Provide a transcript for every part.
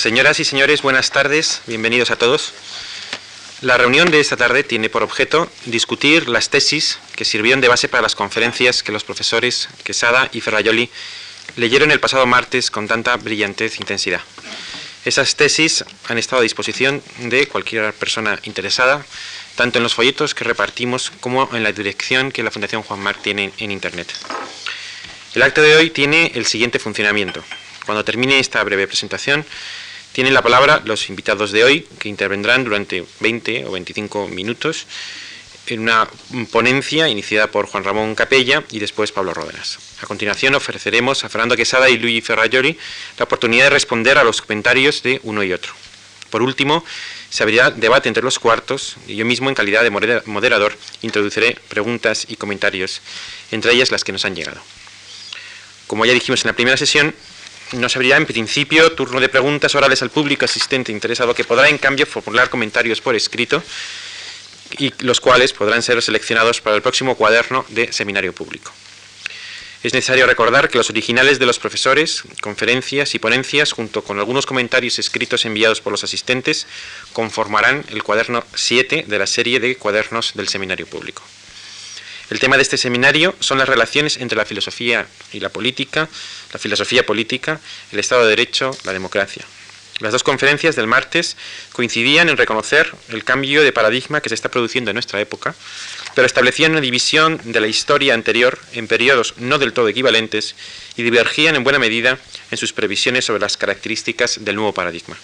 Señoras y señores, buenas tardes, bienvenidos a todos. La reunión de esta tarde tiene por objeto discutir las tesis que sirvieron de base para las conferencias que los profesores Quesada y Ferrayoli leyeron el pasado martes con tanta brillantez e intensidad. Esas tesis han estado a disposición de cualquier persona interesada, tanto en los folletos que repartimos como en la dirección que la Fundación Juan Marc tiene en Internet. El acto de hoy tiene el siguiente funcionamiento. Cuando termine esta breve presentación, tienen la palabra los invitados de hoy, que intervendrán durante 20 o 25 minutos en una ponencia iniciada por Juan Ramón Capella y después Pablo Ródenas. A continuación ofreceremos a Fernando Quesada y Luis Ferrayoli la oportunidad de responder a los comentarios de uno y otro. Por último, se abrirá debate entre los cuartos y yo mismo en calidad de moderador introduciré preguntas y comentarios, entre ellas las que nos han llegado. Como ya dijimos en la primera sesión, nos abrirá en principio turno de preguntas orales al público asistente interesado que podrá en cambio formular comentarios por escrito y los cuales podrán ser seleccionados para el próximo cuaderno de seminario público. Es necesario recordar que los originales de los profesores, conferencias y ponencias, junto con algunos comentarios escritos enviados por los asistentes, conformarán el cuaderno 7 de la serie de cuadernos del seminario público. El tema de este seminario son las relaciones entre la filosofía y la política, la filosofía política, el Estado de Derecho, la democracia, las dos conferencias del martes coincidían en reconocer el cambio de paradigma que se está produciendo en nuestra época, pero establecían una división de la historia anterior en periodos no del todo equivalentes y divergían en buena medida en sus previsiones sobre las características del nuevo paradigma.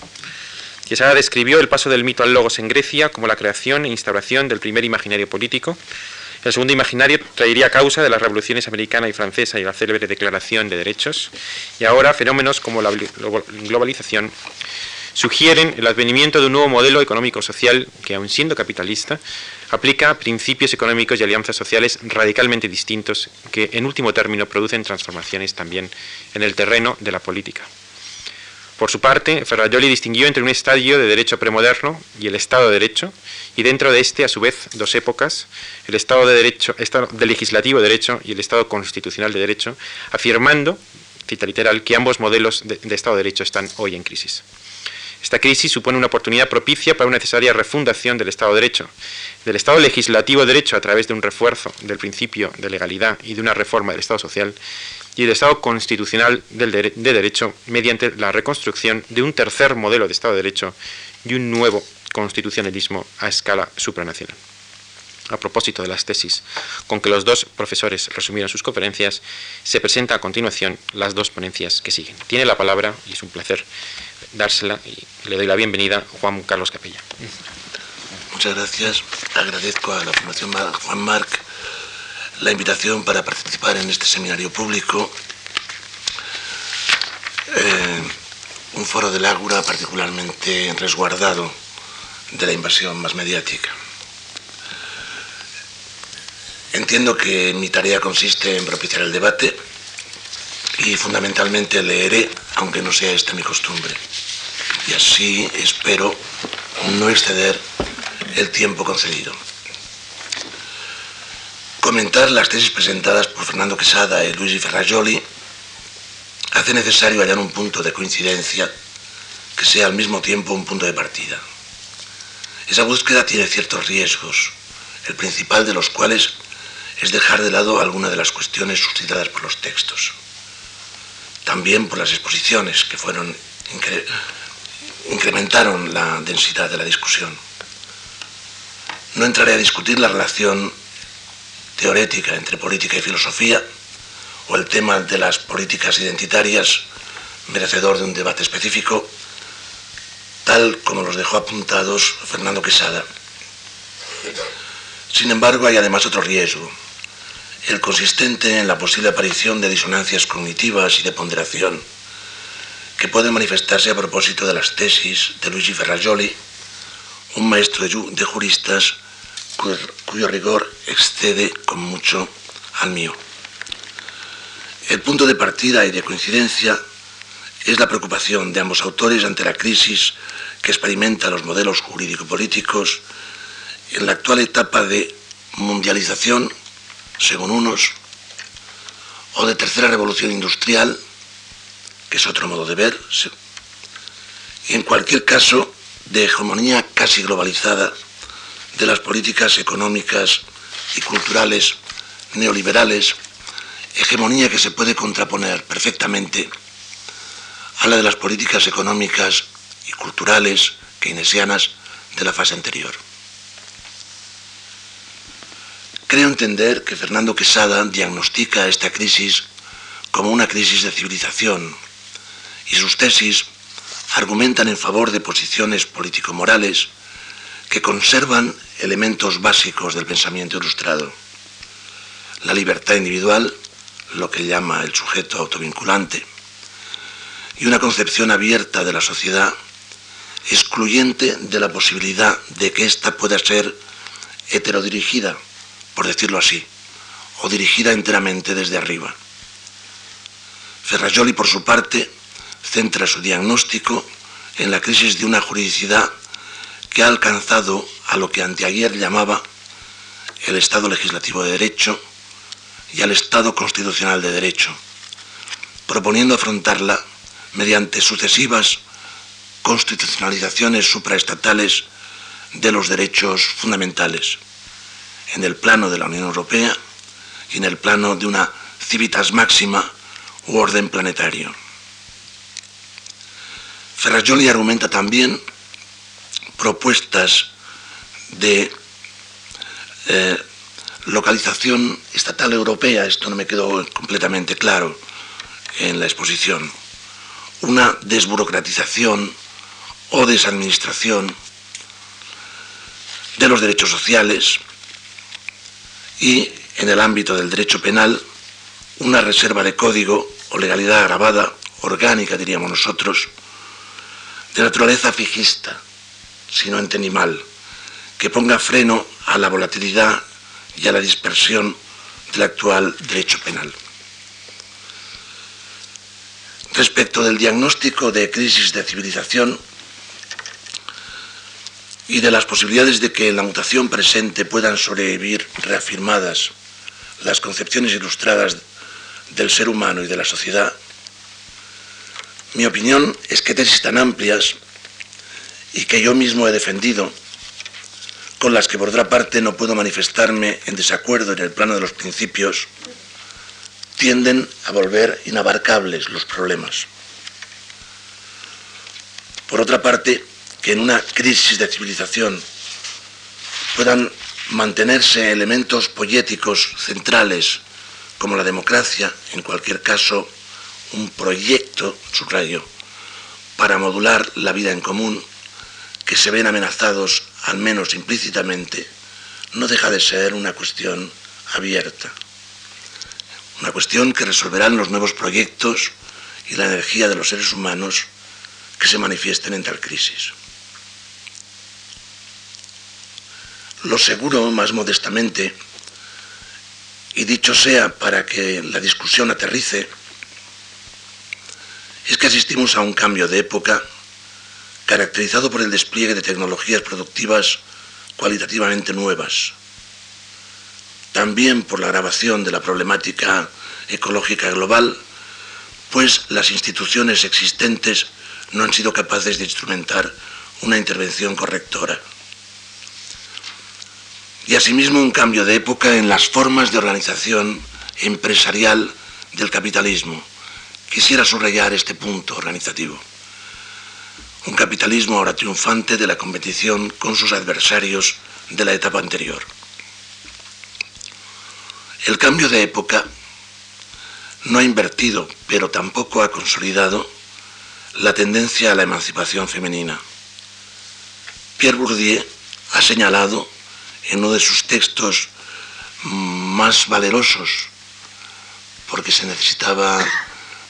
Quesada describió el paso del mito al logos en Grecia como la creación e instauración del primer imaginario político, el segundo imaginario traería causa de las revoluciones americana y francesa y la célebre Declaración de Derechos, y ahora fenómenos como la globalización sugieren el advenimiento de un nuevo modelo económico-social que, aun siendo capitalista, aplica principios económicos y alianzas sociales radicalmente distintos que, en último término, producen transformaciones también en el terreno de la política. Por su parte, Ferrajoli distinguió entre un estadio de derecho premoderno y el Estado de Derecho, y dentro de este, a su vez, dos épocas, el Estado de Derecho, Estado legislativo de derecho y el Estado constitucional de derecho, afirmando, cita literal, que ambos modelos de, de Estado de Derecho están hoy en crisis. Esta crisis supone una oportunidad propicia para una necesaria refundación del Estado de Derecho, del Estado legislativo de derecho a través de un refuerzo del principio de legalidad y de una reforma del Estado social, y el Estado constitucional de derecho mediante la reconstrucción de un tercer modelo de Estado de Derecho y un nuevo constitucionalismo a escala supranacional. A propósito de las tesis con que los dos profesores resumieron sus conferencias, se presenta a continuación las dos ponencias que siguen. Tiene la palabra, y es un placer dársela, y le doy la bienvenida a Juan Carlos Capella. Muchas gracias. Agradezco a la Fundación Juan Marc la invitación para participar en este seminario público. Eh, un foro del Ágora particularmente resguardado de la invasión más mediática. Entiendo que mi tarea consiste en propiciar el debate y fundamentalmente leeré, aunque no sea esta mi costumbre. Y así espero no exceder el tiempo concedido. Comentar las tesis presentadas por Fernando Quesada y Luigi Ferrajoli hace necesario hallar un punto de coincidencia que sea al mismo tiempo un punto de partida. Esa búsqueda tiene ciertos riesgos, el principal de los cuales es dejar de lado alguna de las cuestiones suscitadas por los textos. También por las exposiciones que fueron incrementaron la densidad de la discusión. No entraré a discutir la relación teorética entre política y filosofía o el tema de las políticas identitarias, merecedor de un debate específico, tal como los dejó apuntados Fernando Quesada. Sin embargo, hay además otro riesgo, el consistente en la posible aparición de disonancias cognitivas y de ponderación, que pueden manifestarse a propósito de las tesis de Luigi Ferrajoli, un maestro de juristas cuyo rigor excede con mucho al mío. El punto de partida y de coincidencia es la preocupación de ambos autores ante la crisis que experimenta los modelos jurídico-políticos en la actual etapa de mundialización, según unos, o de tercera revolución industrial, que es otro modo de ver, en cualquier caso, de hegemonía casi globalizada de las políticas económicas y culturales neoliberales, hegemonía que se puede contraponer perfectamente a la de las políticas económicas y culturales keynesianas de la fase anterior. Creo entender que Fernando Quesada diagnostica esta crisis como una crisis de civilización y sus tesis argumentan en favor de posiciones político-morales que conservan elementos básicos del pensamiento ilustrado. La libertad individual, lo que llama el sujeto autovinculante, y una concepción abierta de la sociedad, excluyente de la posibilidad de que ésta pueda ser heterodirigida, por decirlo así, o dirigida enteramente desde arriba. Ferrajoli, por su parte, centra su diagnóstico en la crisis de una juridicidad que ha alcanzado a lo que anteayer llamaba el Estado legislativo de derecho y al Estado constitucional de derecho, proponiendo afrontarla mediante sucesivas constitucionalizaciones supraestatales de los derechos fundamentales, en el plano de la Unión Europea y en el plano de una civitas máxima u orden planetario. Ferrajoli argumenta también propuestas de eh, localización estatal europea, esto no me quedó completamente claro en la exposición, una desburocratización o desadministración de los derechos sociales y en el ámbito del derecho penal una reserva de código o legalidad agravada, orgánica diríamos nosotros, de naturaleza fijista, si no entendí mal, que ponga freno a la volatilidad y a la dispersión del actual derecho penal. Respecto del diagnóstico de crisis de civilización y de las posibilidades de que en la mutación presente puedan sobrevivir reafirmadas las concepciones ilustradas del ser humano y de la sociedad, mi opinión es que tesis tan amplias y que yo mismo he defendido, con las que por otra parte no puedo manifestarme en desacuerdo en el plano de los principios, tienden a volver inabarcables los problemas. Por otra parte, que en una crisis de civilización puedan mantenerse elementos poéticos centrales como la democracia, en cualquier caso, un proyecto, subrayo, para modular la vida en común, que se ven amenazados, al menos implícitamente, no deja de ser una cuestión abierta. Una cuestión que resolverán los nuevos proyectos y la energía de los seres humanos que se manifiesten en tal crisis. Lo seguro, más modestamente, y dicho sea para que la discusión aterrice, es que asistimos a un cambio de época caracterizado por el despliegue de tecnologías productivas cualitativamente nuevas, también por la agravación de la problemática ecológica global, pues las instituciones existentes no han sido capaces de instrumentar una intervención correctora. Y asimismo un cambio de época en las formas de organización empresarial del capitalismo Quisiera subrayar este punto organizativo. Un capitalismo ahora triunfante de la competición con sus adversarios de la etapa anterior. El cambio de época no ha invertido, pero tampoco ha consolidado la tendencia a la emancipación femenina. Pierre Bourdieu ha señalado en uno de sus textos más valerosos, porque se necesitaba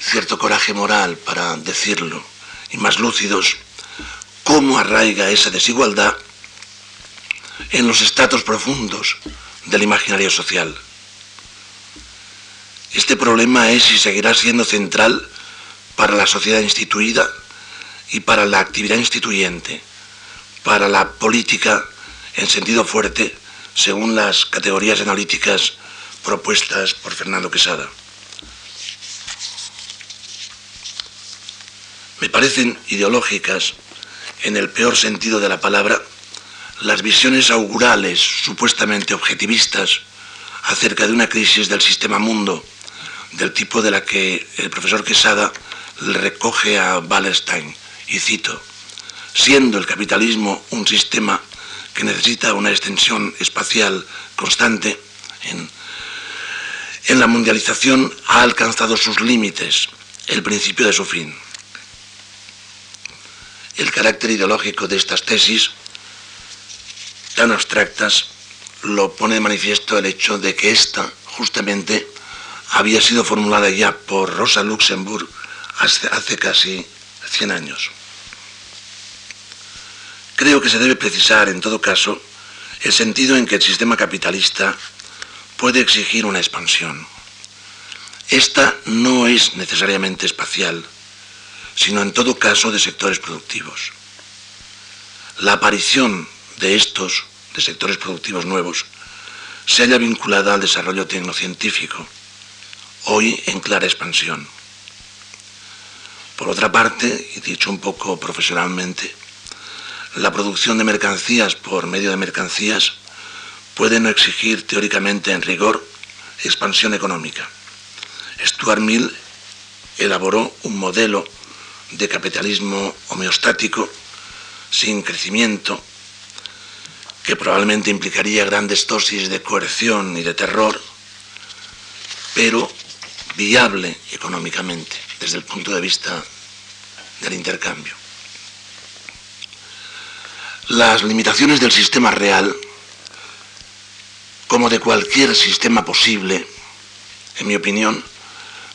cierto coraje moral para decirlo, y más lúcidos, cómo arraiga esa desigualdad en los estratos profundos del imaginario social. Este problema es y seguirá siendo central para la sociedad instituida y para la actividad instituyente, para la política en sentido fuerte, según las categorías analíticas propuestas por Fernando Quesada. Me parecen ideológicas, en el peor sentido de la palabra, las visiones augurales supuestamente objetivistas acerca de una crisis del sistema mundo, del tipo de la que el profesor Quesada le recoge a Wallerstein, y cito, siendo el capitalismo un sistema que necesita una extensión espacial constante, en la mundialización ha alcanzado sus límites, el principio de su fin. El carácter ideológico de estas tesis, tan abstractas, lo pone de manifiesto el hecho de que esta, justamente, había sido formulada ya por Rosa Luxemburg hace, casi 100 años. Creo que se debe precisar, en todo caso, el sentido en que el sistema capitalista puede exigir una expansión. Esta no es necesariamente espacial, sino en todo caso de sectores productivos. La aparición de estos, de sectores productivos nuevos, se halla vinculada al desarrollo tecnocientífico, hoy en clara expansión. Por otra parte, y dicho un poco profesionalmente, la producción de mercancías por medio de mercancías puede no exigir teóricamente en rigor expansión económica. Stuart Mill elaboró un modelo de capitalismo homeostático sin crecimiento que probablemente implicaría grandes dosis de coerción y de terror, pero viable económicamente desde el punto de vista del intercambio. Las limitaciones del sistema real, como de cualquier sistema posible, en mi opinión,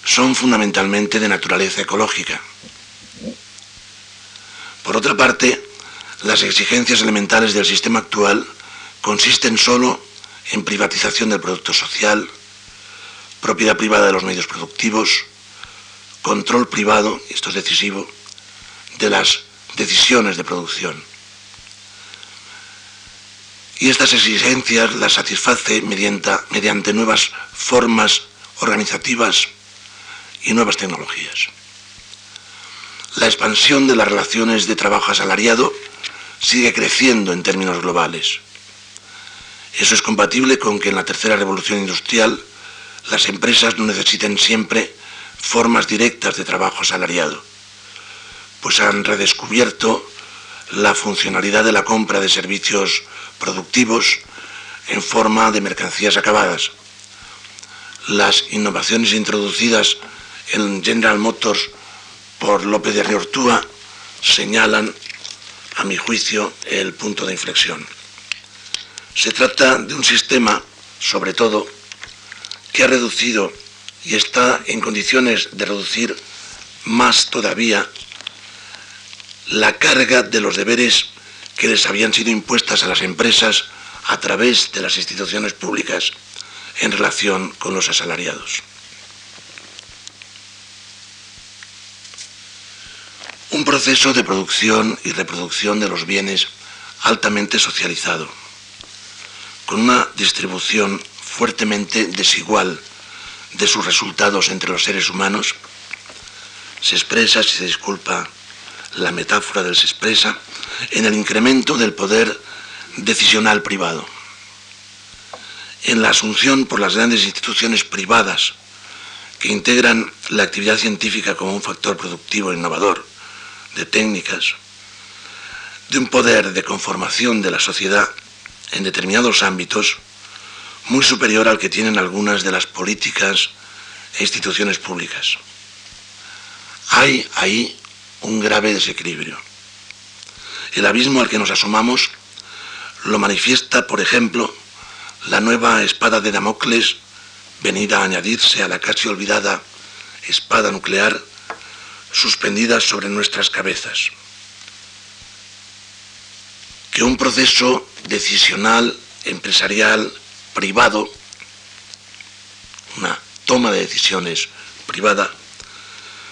son fundamentalmente de naturaleza ecológica. Por otra parte, las exigencias elementales del sistema actual consisten solo en privatización del producto social, propiedad privada de los medios productivos, control privado, y esto es decisivo, de las decisiones de producción. Y estas exigencias las satisface mediante, mediante nuevas formas organizativas y nuevas tecnologías. La expansión de las relaciones de trabajo asalariado sigue creciendo en términos globales. Eso es compatible con que en la tercera revolución industrial las empresas no necesiten siempre formas directas de trabajo asalariado, pues han redescubierto la funcionalidad de la compra de servicios productivos en forma de mercancías acabadas. Las innovaciones introducidas en General Motors por López de Riortúa señalan, a mi juicio, el punto de inflexión. Se trata de un sistema, sobre todo, que ha reducido y está en condiciones de reducir más todavía la carga de los deberes que les habían sido impuestas a las empresas a través de las instituciones públicas en relación con los asalariados. Un proceso de producción y reproducción de los bienes altamente socializado, con una distribución fuertemente desigual de sus resultados entre los seres humanos, se expresa, si se disculpa la metáfora del se expresa, en el incremento del poder decisional privado, en la asunción por las grandes instituciones privadas que integran la actividad científica como un factor productivo e innovador de técnicas, de un poder de conformación de la sociedad en determinados ámbitos muy superior al que tienen algunas de las políticas e instituciones públicas. Hay ahí un grave desequilibrio. El abismo al que nos asomamos lo manifiesta, por ejemplo, la nueva espada de Damocles venida a añadirse a la casi olvidada espada nuclear suspendida sobre nuestras cabezas. Que un proceso decisional, empresarial, privado, una toma de decisiones privada,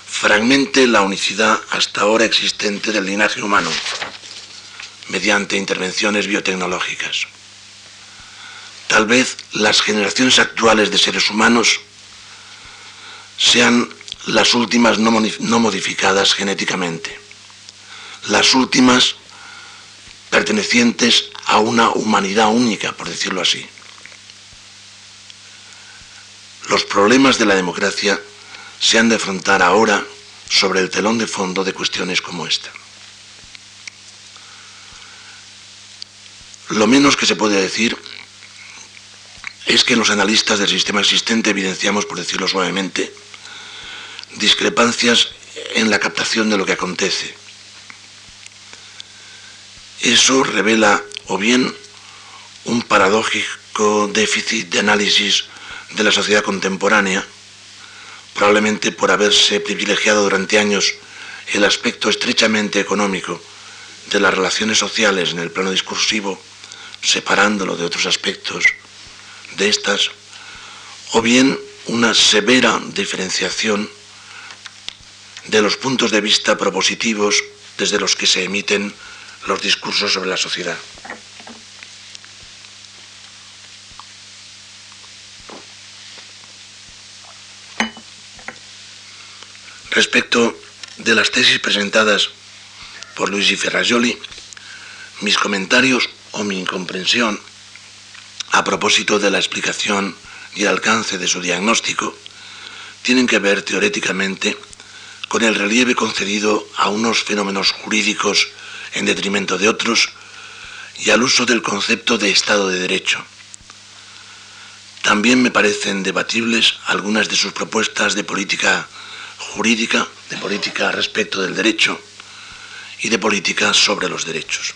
fragmente la unicidad hasta ahora existente del linaje humano mediante intervenciones biotecnológicas. Tal vez las generaciones actuales de seres humanos sean las últimas no, modificadas genéticamente, las últimas pertenecientes a una humanidad única, por decirlo así. Los problemas de la democracia se han de afrontar ahora sobre el telón de fondo de cuestiones como esta. Lo menos que se puede decir es que los analistas del sistema existente evidenciamos, por decirlo suavemente, discrepancias en la captación de lo que acontece. Eso revela o bien un paradójico déficit de análisis de la sociedad contemporánea, probablemente por haberse privilegiado durante años el aspecto estrechamente económico de las relaciones sociales en el plano discursivo, separándolo de otros aspectos de estas, o bien una severa diferenciación de los puntos de vista propositivos desde los que se emiten los discursos sobre la sociedad. Respecto de las tesis presentadas por Luigi Ferrajoli, mis comentarios o mi incomprensión a propósito de la explicación y el alcance de su diagnóstico tienen que ver teoréticamente con el relieve concedido a unos fenómenos jurídicos en detrimento de otros y al uso del concepto de Estado de Derecho. También me parecen debatibles algunas de sus propuestas de política jurídica, de política respecto del derecho y de política sobre los derechos.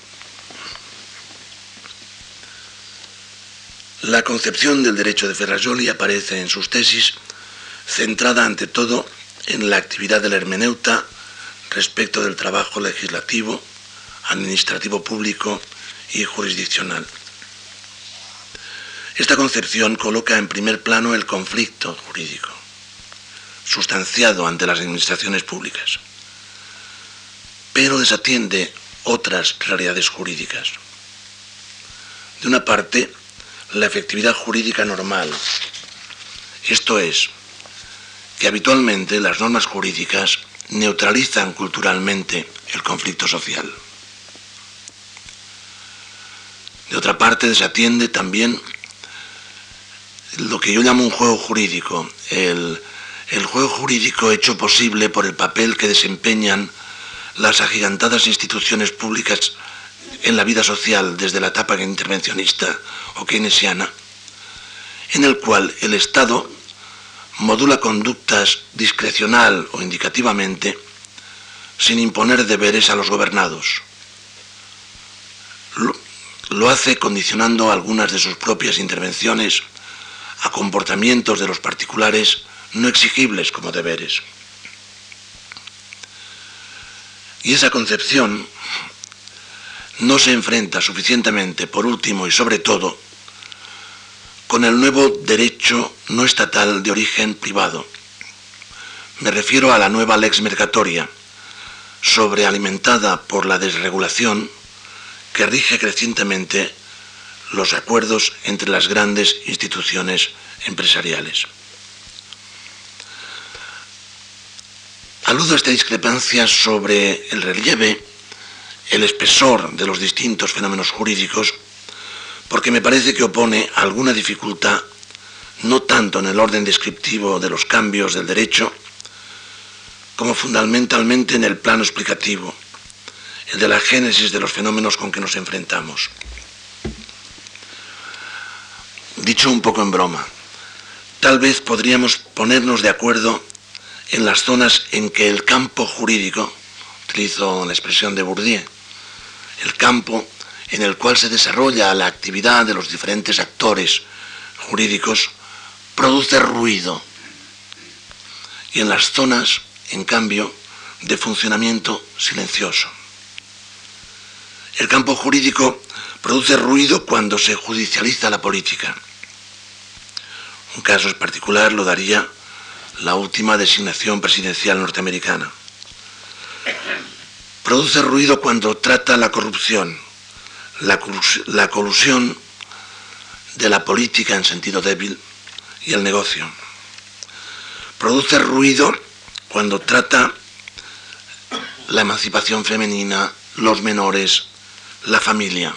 La concepción del derecho de Ferrajoli aparece en sus tesis centrada ante todo en la actividad del hermeneuta respecto del trabajo legislativo, administrativo público y jurisdiccional. Esta concepción coloca en primer plano el conflicto jurídico, sustanciado ante las administraciones públicas, pero desatiende otras realidades jurídicas. De una parte, la efectividad jurídica normal, esto es, que habitualmente las normas jurídicas neutralizan culturalmente el conflicto social. De otra parte, desatiende también lo que yo llamo un juego jurídico, el, el juego jurídico hecho posible por el papel que desempeñan las agigantadas instituciones públicas en la vida social desde la etapa intervencionista o keynesiana, en el cual el Estado modula conductas discrecional o indicativamente sin imponer deberes a los gobernados. Lo, hace condicionando algunas de sus propias intervenciones a comportamientos de los particulares no exigibles como deberes. Y esa concepción no se enfrenta suficientemente, por último y sobre todo, con el nuevo derecho no estatal de origen privado. Me refiero a la nueva lex mercatoria, sobrealimentada por la desregulación que rige crecientemente los acuerdos entre las grandes instituciones empresariales. Aludo a esta discrepancia sobre el relieve, el espesor de los distintos fenómenos jurídicos porque me parece que opone alguna dificultad, no tanto en el orden descriptivo de los cambios del derecho, como fundamentalmente en el plano explicativo, el de la génesis de los fenómenos con que nos enfrentamos. Dicho un poco en broma, tal vez podríamos ponernos de acuerdo en las zonas en que el campo jurídico, utilizo la expresión de Bourdieu, el campo en el cual se desarrolla la actividad de los diferentes actores jurídicos produce ruido. Y en las zonas, en cambio, de funcionamiento silencioso. El campo jurídico produce ruido cuando se judicializa la política. Un caso particular lo daría la última designación presidencial norteamericana. Produce ruido cuando trata la corrupción, la, colusión de la política en sentido débil y el negocio. Produce ruido cuando trata la emancipación femenina, los menores, la familia.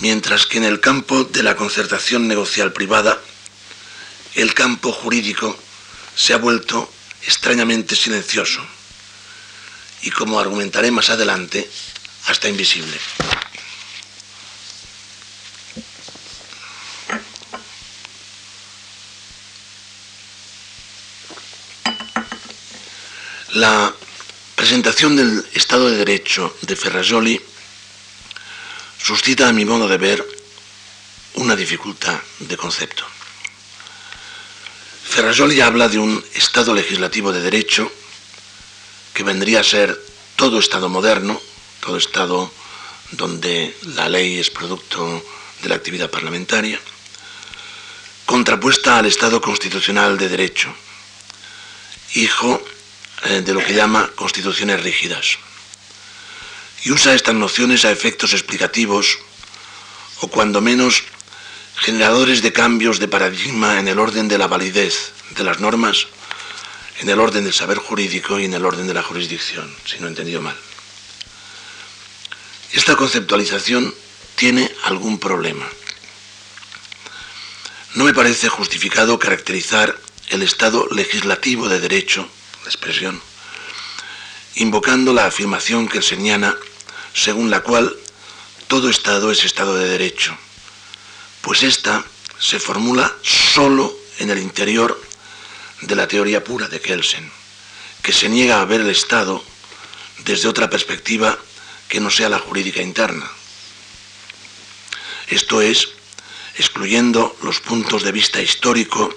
Mientras que en el campo de la concertación negocial privada, el campo jurídico se ha vuelto extrañamente silencioso y, como argumentaré más adelante, hasta invisible. La presentación del Estado de Derecho de Ferrajoli suscita, a mi modo de ver, una dificultad de concepto. Ferrajoli habla de un Estado legislativo de derecho que vendría a ser todo Estado moderno, todo Estado donde la ley es producto de la actividad parlamentaria, contrapuesta al Estado constitucional de derecho, hijo eh, de lo que llama constituciones rígidas. Y usa estas nociones a efectos explicativos o cuando menos generadores de cambios de paradigma en el orden de la validez de las normas, en el orden del saber jurídico y en el orden de la jurisdicción, si no he entendido mal. Esta conceptualización tiene algún problema. No me parece justificado caracterizar el Estado legislativo de derecho la expresión, invocando la afirmación que señala, según la cual todo Estado es Estado de Derecho, pues esta se formula solo en el interior de la teoría pura de Kelsen, que se niega a ver el Estado desde otra perspectiva que no sea la jurídica interna. Esto es, excluyendo los puntos de vista histórico,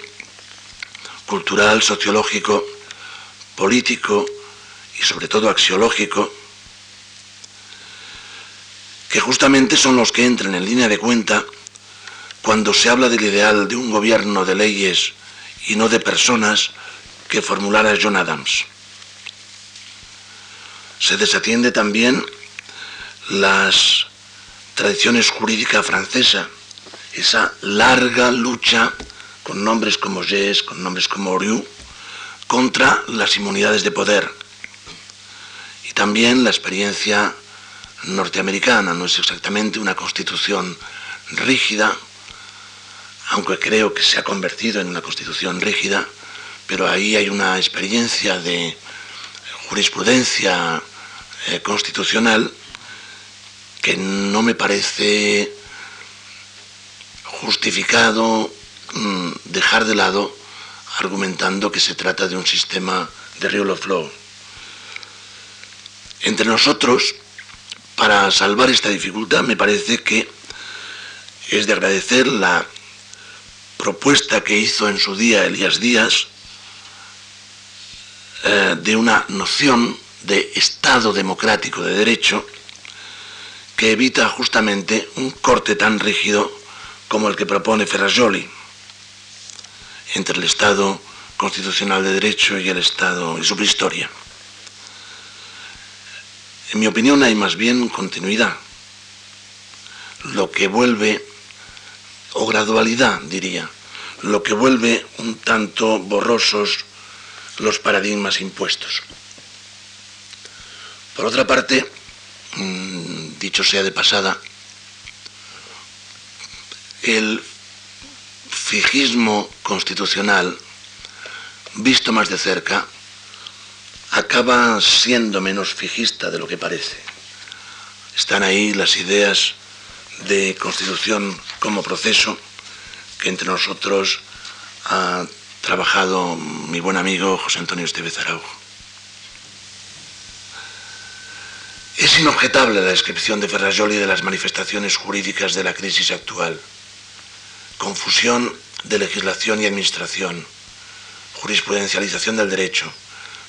cultural, sociológico político y sobre todo axiológico, que justamente son los que entran en línea de cuenta cuando se habla del ideal de un gobierno de leyes y no de personas que formulara John Adams. Se desatiende también las tradiciones jurídicas francesas, esa larga lucha con nombres como Gés, con nombres como Oriou, contra las inmunidades de poder. Y también la experiencia norteamericana, no es exactamente una constitución rígida, aunque creo que se ha convertido en una constitución rígida, pero ahí hay una experiencia de jurisprudencia eh, constitucional que no me parece justificado mm, dejar de lado argumentando que se trata de un sistema de rule of law. Entre nosotros, para salvar esta dificultad, me parece que es de agradecer la propuesta que hizo en su día Elías Díaz eh, de una noción de Estado democrático de derecho que evita justamente un corte tan rígido como el que propone Ferrajoli entre el Estado constitucional de derecho y el Estado y su prehistoria. En mi opinión hay más bien continuidad, lo que vuelve, o gradualidad diría, lo que vuelve un tanto borrosos los paradigmas impuestos. Por otra parte, mm, dicho sea de pasada, el fijismo constitucional, visto más de cerca, acaba siendo menos fijista de lo que parece. Están ahí las ideas de constitución como proceso que entre nosotros ha trabajado mi buen amigo José Antonio Estevez Araujo. Es inobjetable la descripción de Ferrajoli de las manifestaciones jurídicas de la crisis actual confusión de legislación y administración, jurisprudencialización del derecho,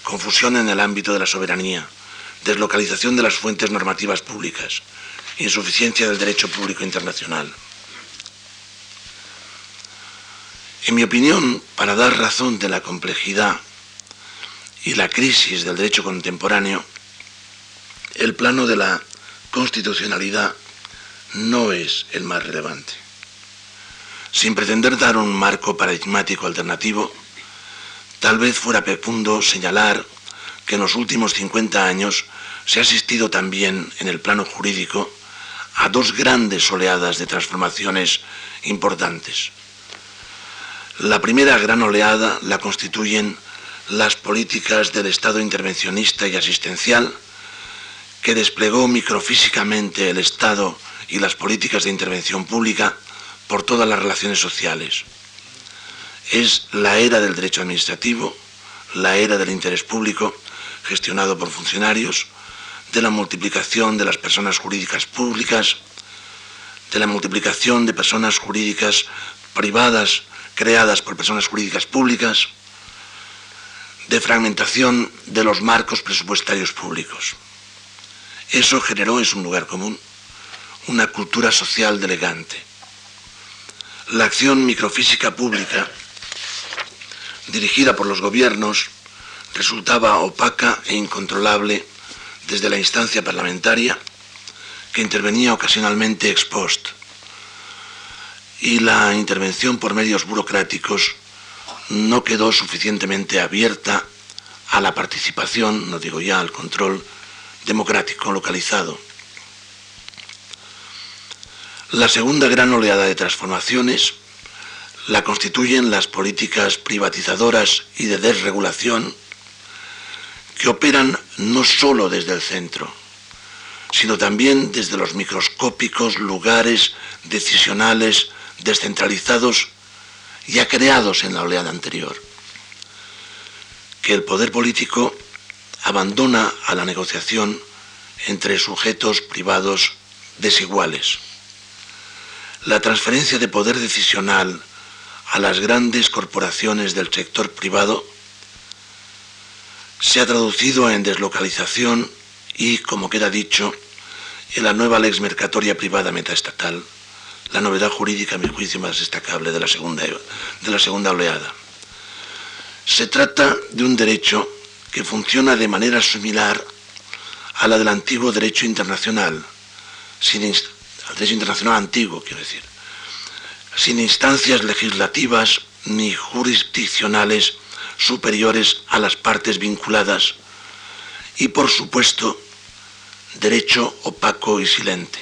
confusión en el ámbito de la soberanía, deslocalización de las fuentes normativas públicas, insuficiencia del derecho público internacional. En mi opinión, para dar razón de la complejidad y la crisis del derecho contemporáneo, el plano de la constitucionalidad no es el más relevante. Sin pretender dar un marco paradigmático alternativo, Tal vez fuera fecundo señalar que en los últimos 50 años se ha asistido también en el plano jurídico a dos grandes oleadas de transformaciones importantes. La primera gran oleada la constituyen las políticas del Estado intervencionista y asistencial, que desplegó microfísicamente el Estado y las políticas de intervención pública por todas las relaciones sociales. Es la era del derecho administrativo, la era del interés público, gestionado por funcionarios, de la multiplicación de las personas jurídicas públicas, de la multiplicación de personas jurídicas privadas creadas por personas jurídicas públicas, de fragmentación de los marcos presupuestarios públicos. Eso generó, es un lugar común, una cultura social delegante. La acción microfísica pública, dirigida por los gobiernos, resultaba opaca e incontrolable desde la instancia parlamentaria, que intervenía ocasionalmente ex post, y la intervención por medios burocráticos no quedó suficientemente abierta a la participación, no digo ya al control democrático localizado. La segunda gran oleada de transformaciones la constituyen las políticas privatizadoras y de desregulación que operan no sólo desde el centro, sino también desde los microscópicos lugares decisionales descentralizados ya creados en la oleada anterior, que el poder político abandona a la negociación entre sujetos privados desiguales. La transferencia de poder decisional a las grandes corporaciones del sector privado se ha traducido en deslocalización y, como queda dicho, en la nueva lex mercatoria privada metaestatal, la novedad jurídica, a mi juicio, más destacable de la segunda, de la segunda oleada. Se trata de un derecho que funciona de manera similar a la del antiguo derecho internacional, sin al derecho internacional antiguo, quiero decir, sin instancias legislativas ni jurisdiccionales superiores a las partes vinculadas y, por supuesto, derecho opaco y silente,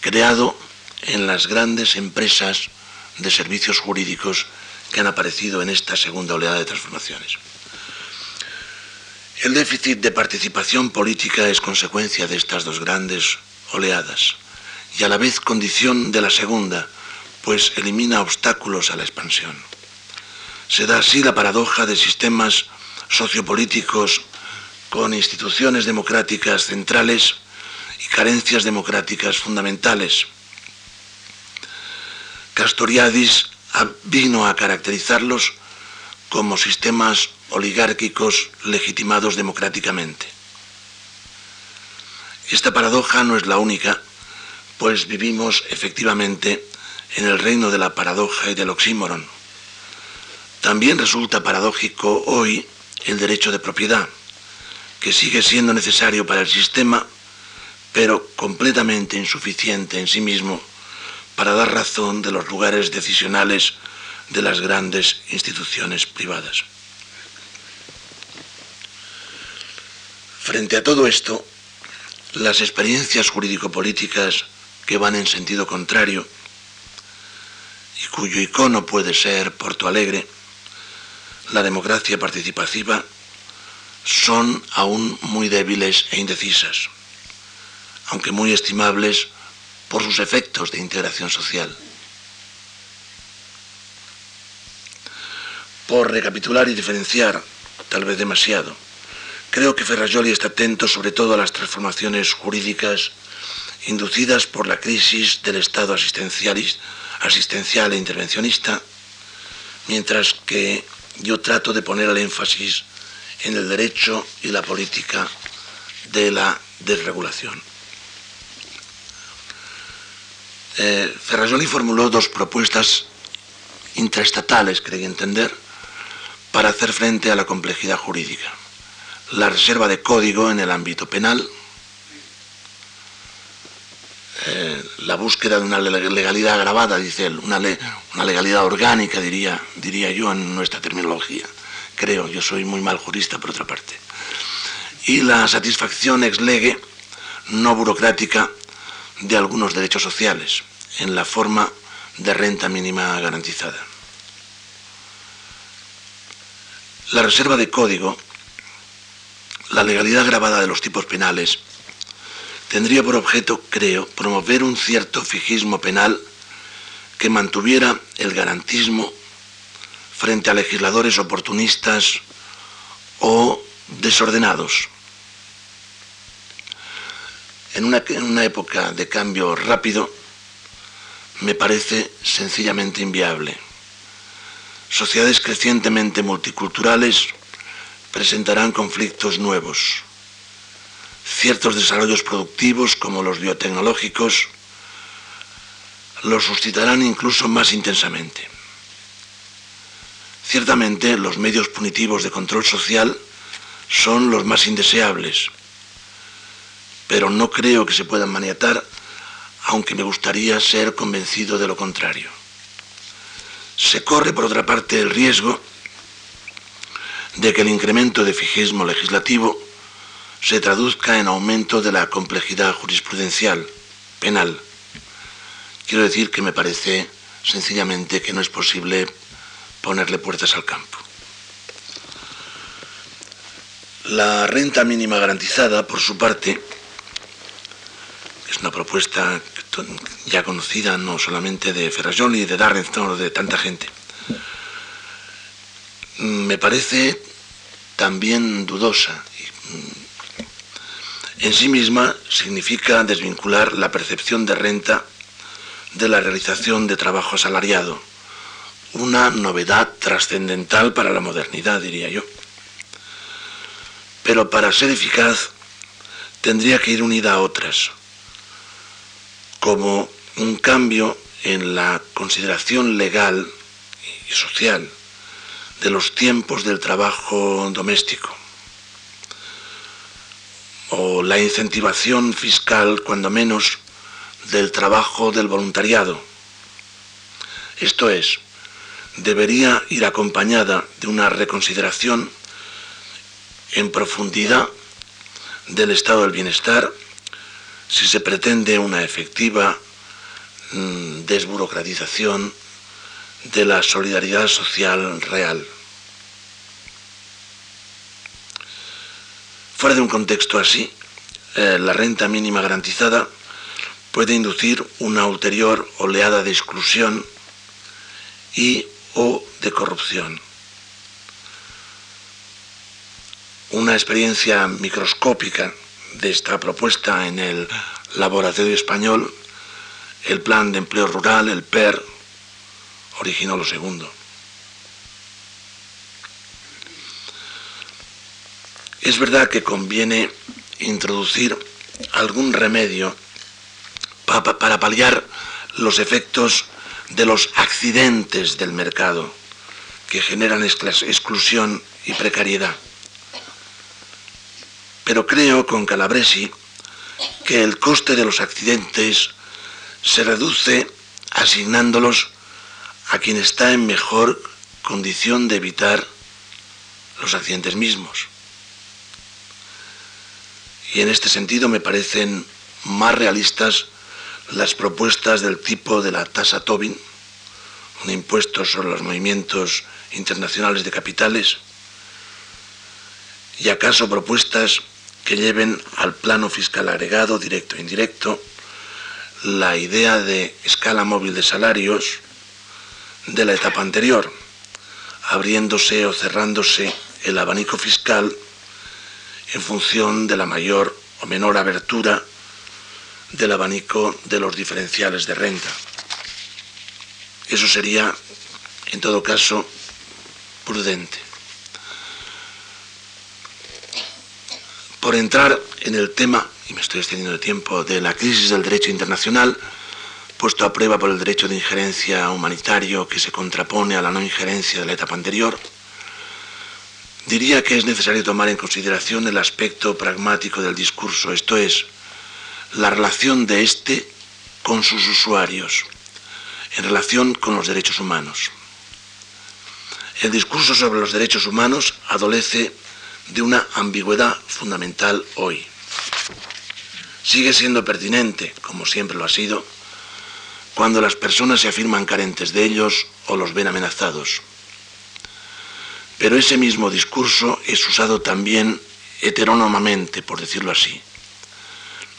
creado en las grandes empresas de servicios jurídicos que han aparecido en esta segunda oleada de transformaciones. El déficit de participación política es consecuencia de estas dos grandes oleadas y a la vez condición de la segunda, pues elimina obstáculos a la expansión. Se da así la paradoja de sistemas sociopolíticos con instituciones democráticas centrales y carencias democráticas fundamentales. Castoriadis vino a caracterizarlos como sistemas oligárquicos legitimados democráticamente. Esta paradoja no es la única, pues vivimos efectivamente en el reino de la paradoja y del oxímoron. También resulta paradójico hoy el derecho de propiedad, que sigue siendo necesario para el sistema, pero completamente insuficiente en sí mismo para dar razón de los lugares decisionales de las grandes instituciones privadas. Frente a todo esto, las experiencias jurídico-políticas que van en sentido contrario y cuyo icono puede ser Porto Alegre, la democracia participativa, son aún muy débiles e indecisas, aunque muy estimables por sus efectos de integración social. Por recapitular y diferenciar, tal vez demasiado, creo que Ferrajoli está atento sobre todo a las transformaciones jurídicas inducidas por la crisis del Estado asistencial e intervencionista, mientras que yo trato de poner el énfasis en el derecho y la política de la desregulación. Eh, Ferrajoli formuló dos propuestas intraestatales, creí entender, para hacer frente a la complejidad jurídica. La reserva de código en el ámbito penal, eh, la búsqueda de una legalidad agravada, dice él, una, una legalidad orgánica, diría, diría yo en nuestra terminología, creo, yo soy muy mal jurista por otra parte, y la satisfacción ex lege no burocrática de algunos derechos sociales en la forma de renta mínima garantizada. La reserva de código, la legalidad grabada de los tipos penales, tendría por objeto, creo, promover un cierto fijismo penal que mantuviera el garantismo frente a legisladores oportunistas o desordenados. En una, en una, época de cambio rápido, me parece sencillamente inviable. Sociedades crecientemente multiculturales presentarán conflictos nuevos. Ciertos desarrollos productivos, como los biotecnológicos, los suscitarán incluso más intensamente. Ciertamente, los medios punitivos de control social son los más indeseables, pero no creo que se puedan maniatar, aunque me gustaría ser convencido de lo contrario. Se corre, por otra parte, el riesgo de que el incremento de fijismo legislativo se traduzca en aumento de la complejidad jurisprudencial, penal. Quiero decir que me parece sencillamente que no es posible ponerle puertas al campo. La renta mínima garantizada, por su parte, es una propuesta ya conocida no solamente de Ferrajoli, de Darren, sino de tanta gente. Me parece también dudosa. En sí misma significa desvincular la percepción de renta de la realización de trabajo asalariado una novedad trascendental para la modernidad, diría yo. Pero para ser eficaz tendría que ir unida a otras, como un cambio en la consideración legal y social de los tiempos del trabajo doméstico, o la incentivación fiscal, cuando menos, del trabajo del voluntariado. Esto es, debería ir acompañada de una reconsideración en profundidad del estado del bienestar si se pretende una efectiva mm, desburocratización de la solidaridad social real. Fuera de un contexto así, eh, la renta mínima garantizada puede inducir una ulterior oleada de exclusión y o de corrupción. Una experiencia microscópica de esta propuesta en el laboratorio español, el Plan de Empleo Rural, el PER, originó lo segundo. Es verdad que conviene introducir algún remedio para paliar los efectos de los accidentes del mercado que generan exclusión y precariedad. Pero creo con Calabresi que el coste de los accidentes se reduce asignándolos a quien está en mejor condición de evitar los accidentes mismos. Y en este sentido me parecen más realistas las propuestas del tipo de la tasa Tobin, un impuesto sobre los movimientos internacionales de capitales, y acaso propuestas que lleven al plano fiscal agregado, directo e indirecto, la idea de escala móvil de salarios de la etapa anterior, abriéndose o cerrándose el abanico fiscal en función de la mayor o menor abertura del abanico de los diferenciales de renta. Eso sería, en todo caso, prudente. Por entrar en el tema, y me estoy extendiendo de tiempo, de la crisis del derecho internacional, puesto a prueba por el derecho de injerencia humanitario que se contrapone a la no injerencia de la etapa anterior, diría que es necesario tomar en consideración el aspecto pragmático del discurso, esto es, la relación de éste con sus usuarios, en relación con los derechos humanos. el discurso sobre los derechos humanos adolece de una ambigüedad fundamental hoy. Sigue siendo pertinente, como siempre lo ha sido, cuando las personas se afirman carentes de ellos o los ven amenazados. Pero ese mismo discurso es usado también heterónomamente, por decirlo así,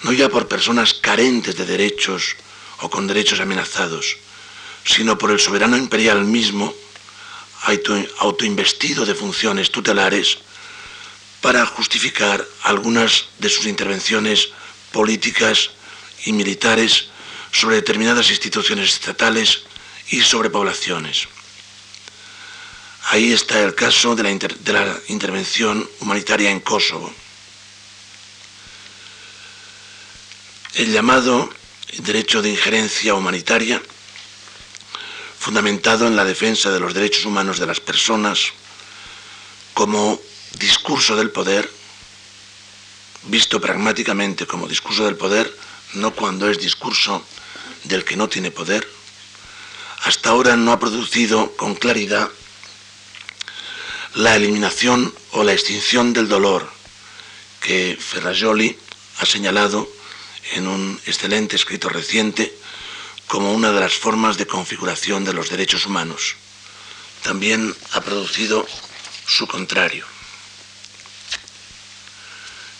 no ya por personas carentes de derechos o con derechos amenazados, sino por el soberano imperial mismo, autoinvestido de funciones tutelares, para justificar algunas de sus intervenciones políticas y militares sobre determinadas instituciones estatales y sobre poblaciones. Ahí está el caso de la, intervención humanitaria en Kosovo. El llamado derecho de injerencia humanitaria, fundamentado en la defensa de los derechos humanos de las personas, como discurso del poder, visto pragmáticamente como discurso del poder, no cuando es discurso del que no tiene poder, hasta ahora no ha producido con claridad la eliminación o la extinción del dolor que Ferrajoli ha señalado en un excelente escrito reciente como una de las formas de configuración de los derechos humanos. También ha producido su contrario.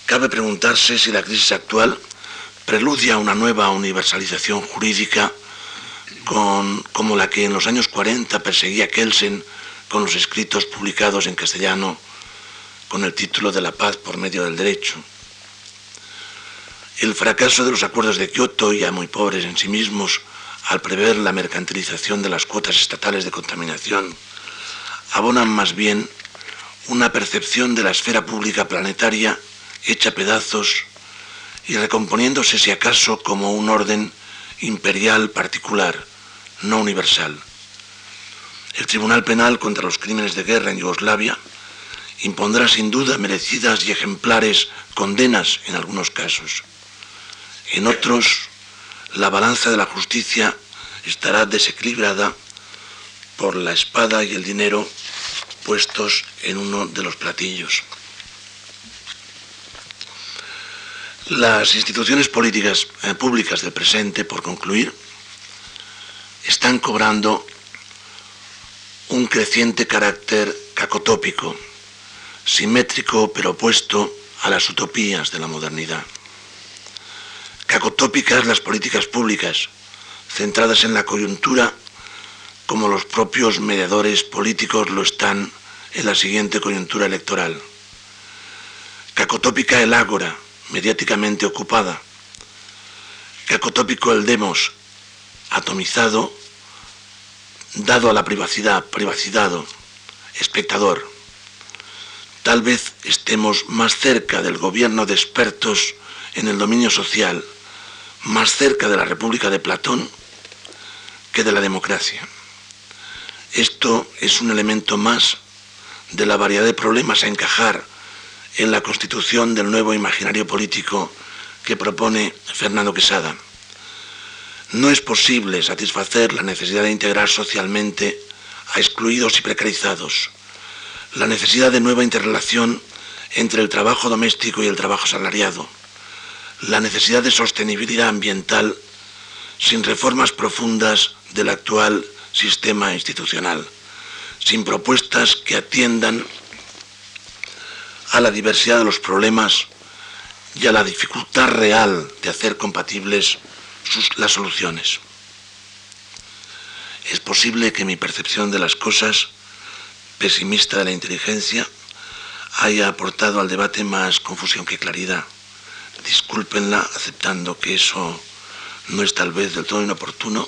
Cabe preguntarse si la crisis actual preludia una nueva universalización jurídica como la que en los años 40 perseguía Kelsen con los escritos publicados en castellano con el título de La paz por medio del derecho. El fracaso de los acuerdos de Kioto, ya muy pobres en sí mismos, al prever la mercantilización de las cuotas estatales de contaminación, abonan más bien una percepción de la esfera pública planetaria hecha pedazos y recomponiéndose si acaso como un orden imperial particular, no universal. El Tribunal Penal contra los Crímenes de Guerra en Yugoslavia impondrá sin duda merecidas y ejemplares condenas en algunos casos. En otros, la balanza de la justicia estará desequilibrada por la espada y el dinero puestos en uno de los platillos. Las instituciones políticas eh, públicas del presente, por concluir, están cobrando un creciente carácter cacotópico, simétrico pero opuesto a las utopías de la modernidad. Cacotópicas las políticas públicas, centradas en la coyuntura como los propios mediadores políticos lo están en la siguiente coyuntura electoral. Cacotópica el ágora, mediáticamente ocupada. Cacotópico el demos, atomizado dado a la privacidad, privacidado, espectador. Tal vez estemos más cerca del gobierno de expertos en el dominio social, más cerca de la República de Platón que de la democracia. Esto es un elemento más de la variedad de problemas a encajar en la constitución del nuevo imaginario político que propone Fernando Quesada. No es posible satisfacer la necesidad de integrar socialmente a excluidos y precarizados, la necesidad de nueva interrelación entre el trabajo doméstico y el trabajo salariado, la necesidad de sostenibilidad ambiental sin reformas profundas del actual sistema institucional, sin propuestas que atiendan a la diversidad de los problemas y a la dificultad real de hacer compatibles las soluciones. Es posible que mi percepción de las cosas, pesimista de la inteligencia, haya aportado al debate más confusión que claridad. Discúlpenla aceptando que eso no es tal vez del todo inoportuno.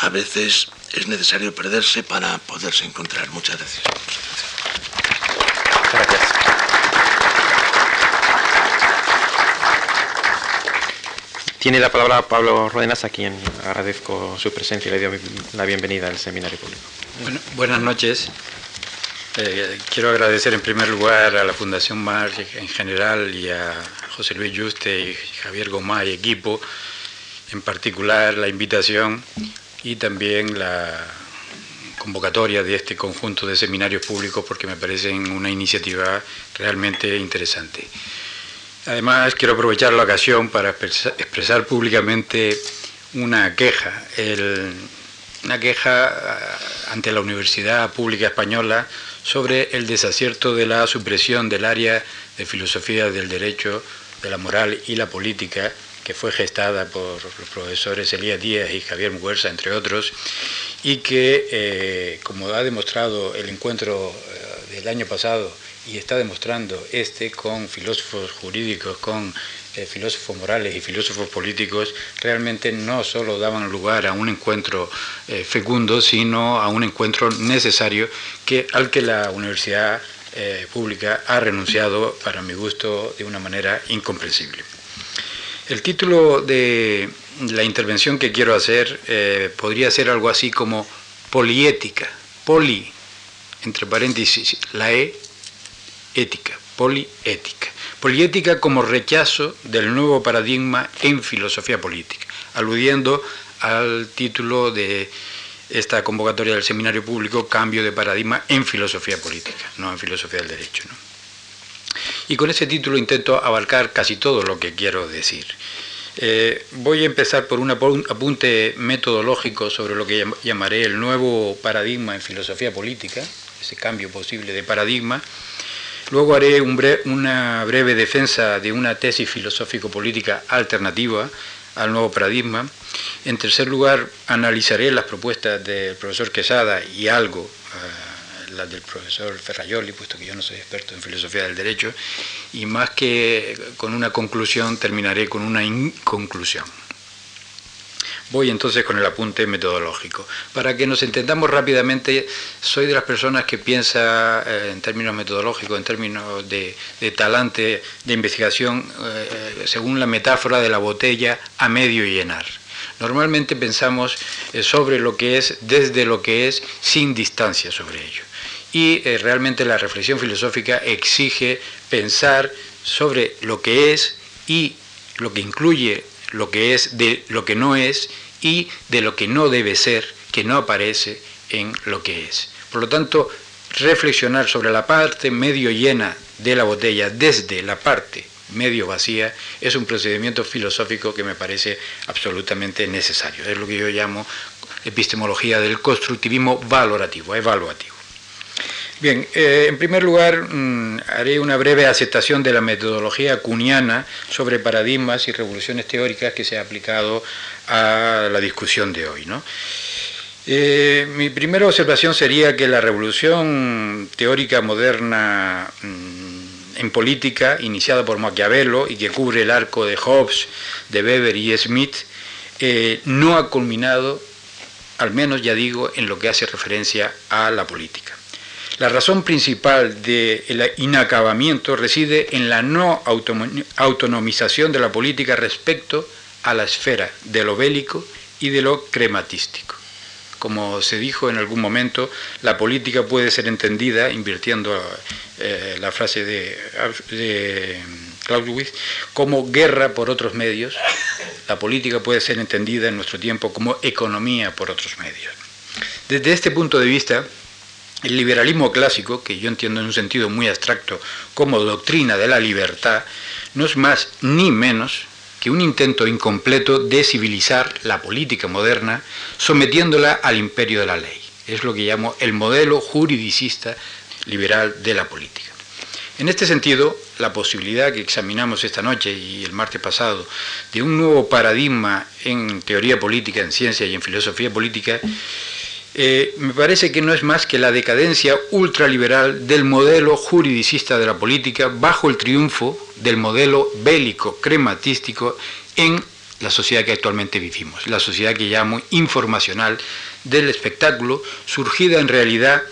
A veces es necesario perderse para poderse encontrar. Muchas gracias. Gracias. Tiene la palabra Pablo Rodenas, a quien agradezco su presencia y le doy la bienvenida al seminario público. buenas noches. Eh, quiero agradecer en primer lugar a la Fundación Mar en general y a José Luis Juste y Javier Gomá y equipo, en particular la invitación y también la convocatoria de este conjunto de seminarios públicos porque me parecen una iniciativa realmente interesante. Además, quiero aprovechar la ocasión para expresar, públicamente una queja, una queja ah, ante la Universidad Pública Española sobre el desacierto de la supresión del área de filosofía del derecho, de la moral y la política, que fue gestada por los profesores Elías Díaz y Javier Muguerza, entre otros, y que, eh, como ha demostrado el encuentro eh, del año pasado y está demostrando este con filósofos jurídicos, con eh, filósofos morales y filósofos políticos, realmente no solo daban lugar a un encuentro eh, fecundo, sino a un encuentro necesario que, al que la universidad eh, pública ha renunciado, para mi gusto, de una manera incomprensible. El título de la intervención que quiero hacer podría ser algo así como poliética, poli, entre paréntesis, la E ética, poliética. Poliética como rechazo del nuevo paradigma en filosofía política, aludiendo al título de esta convocatoria del seminario público, Cambio de paradigma en filosofía política, no en filosofía del derecho. Y con ese título intento abarcar casi todo lo que quiero decir. Eh, voy a empezar por un apunte metodológico sobre lo que llamaré el nuevo paradigma en filosofía política, ese cambio posible de paradigma, Luego haré una breve defensa de una tesis filosófico-política alternativa al nuevo paradigma. En tercer lugar, analizaré las propuestas del profesor Quesada y algo eh, las del profesor Ferrayoli, puesto que yo no soy experto en filosofía del derecho, y más que con una conclusión, terminaré con una inconclusión. Voy entonces con el apunte metodológico. Para que nos entendamos rápidamente, soy de las personas que piensa eh, en términos metodológicos, en términos de, talante de investigación, eh, según la metáfora de la botella a medio llenar. Normalmente pensamos eh, sobre lo que es, desde lo que es, sin distancia sobre ello. Y realmente la reflexión filosófica exige pensar sobre lo que es y lo que incluye lo que es de lo que no es y de lo que no debe ser, que no aparece en lo que es. Por lo tanto, reflexionar sobre la parte medio llena de la botella desde la parte medio vacía es un procedimiento filosófico que me parece absolutamente necesario. Es lo que yo llamo epistemología del constructivismo valorativo, evaluativo. Bien, eh, en primer lugar mm, haré una breve aceptación de la metodología cuniana sobre paradigmas y revoluciones teóricas que se ha aplicado a la discusión de hoy. Eh, mi primera observación sería que la revolución teórica moderna mm, en política, iniciada por Maquiavelo y que cubre el arco de Hobbes, de Weber y Smith, eh, no ha culminado, al menos ya digo, en lo que hace referencia a la política. La razón principal del inacabamiento reside en la no autonomización de la política respecto a la esfera de lo bélico y de lo crematístico. Como se dijo en algún momento, la política puede ser entendida, invirtiendo eh, la frase de, de Clausewitz, como guerra por otros medios. La política puede ser entendida en nuestro tiempo como economía por otros medios. Desde este punto de vista, el liberalismo clásico, que yo entiendo en un sentido muy abstracto como doctrina de la libertad, no es más ni menos que un intento incompleto de civilizar la política moderna sometiéndola al imperio de la ley. Es lo que llamo el modelo juridicista liberal de la política. En este sentido, la posibilidad que examinamos esta noche y el martes pasado de un nuevo paradigma en teoría política, en ciencia y en filosofía política, eh, me parece que no es más que la decadencia ultraliberal del modelo juridicista de la política bajo el triunfo del modelo bélico crematístico en la sociedad que actualmente vivimos, la sociedad que llamo informacional del espectáculo, surgida en realidad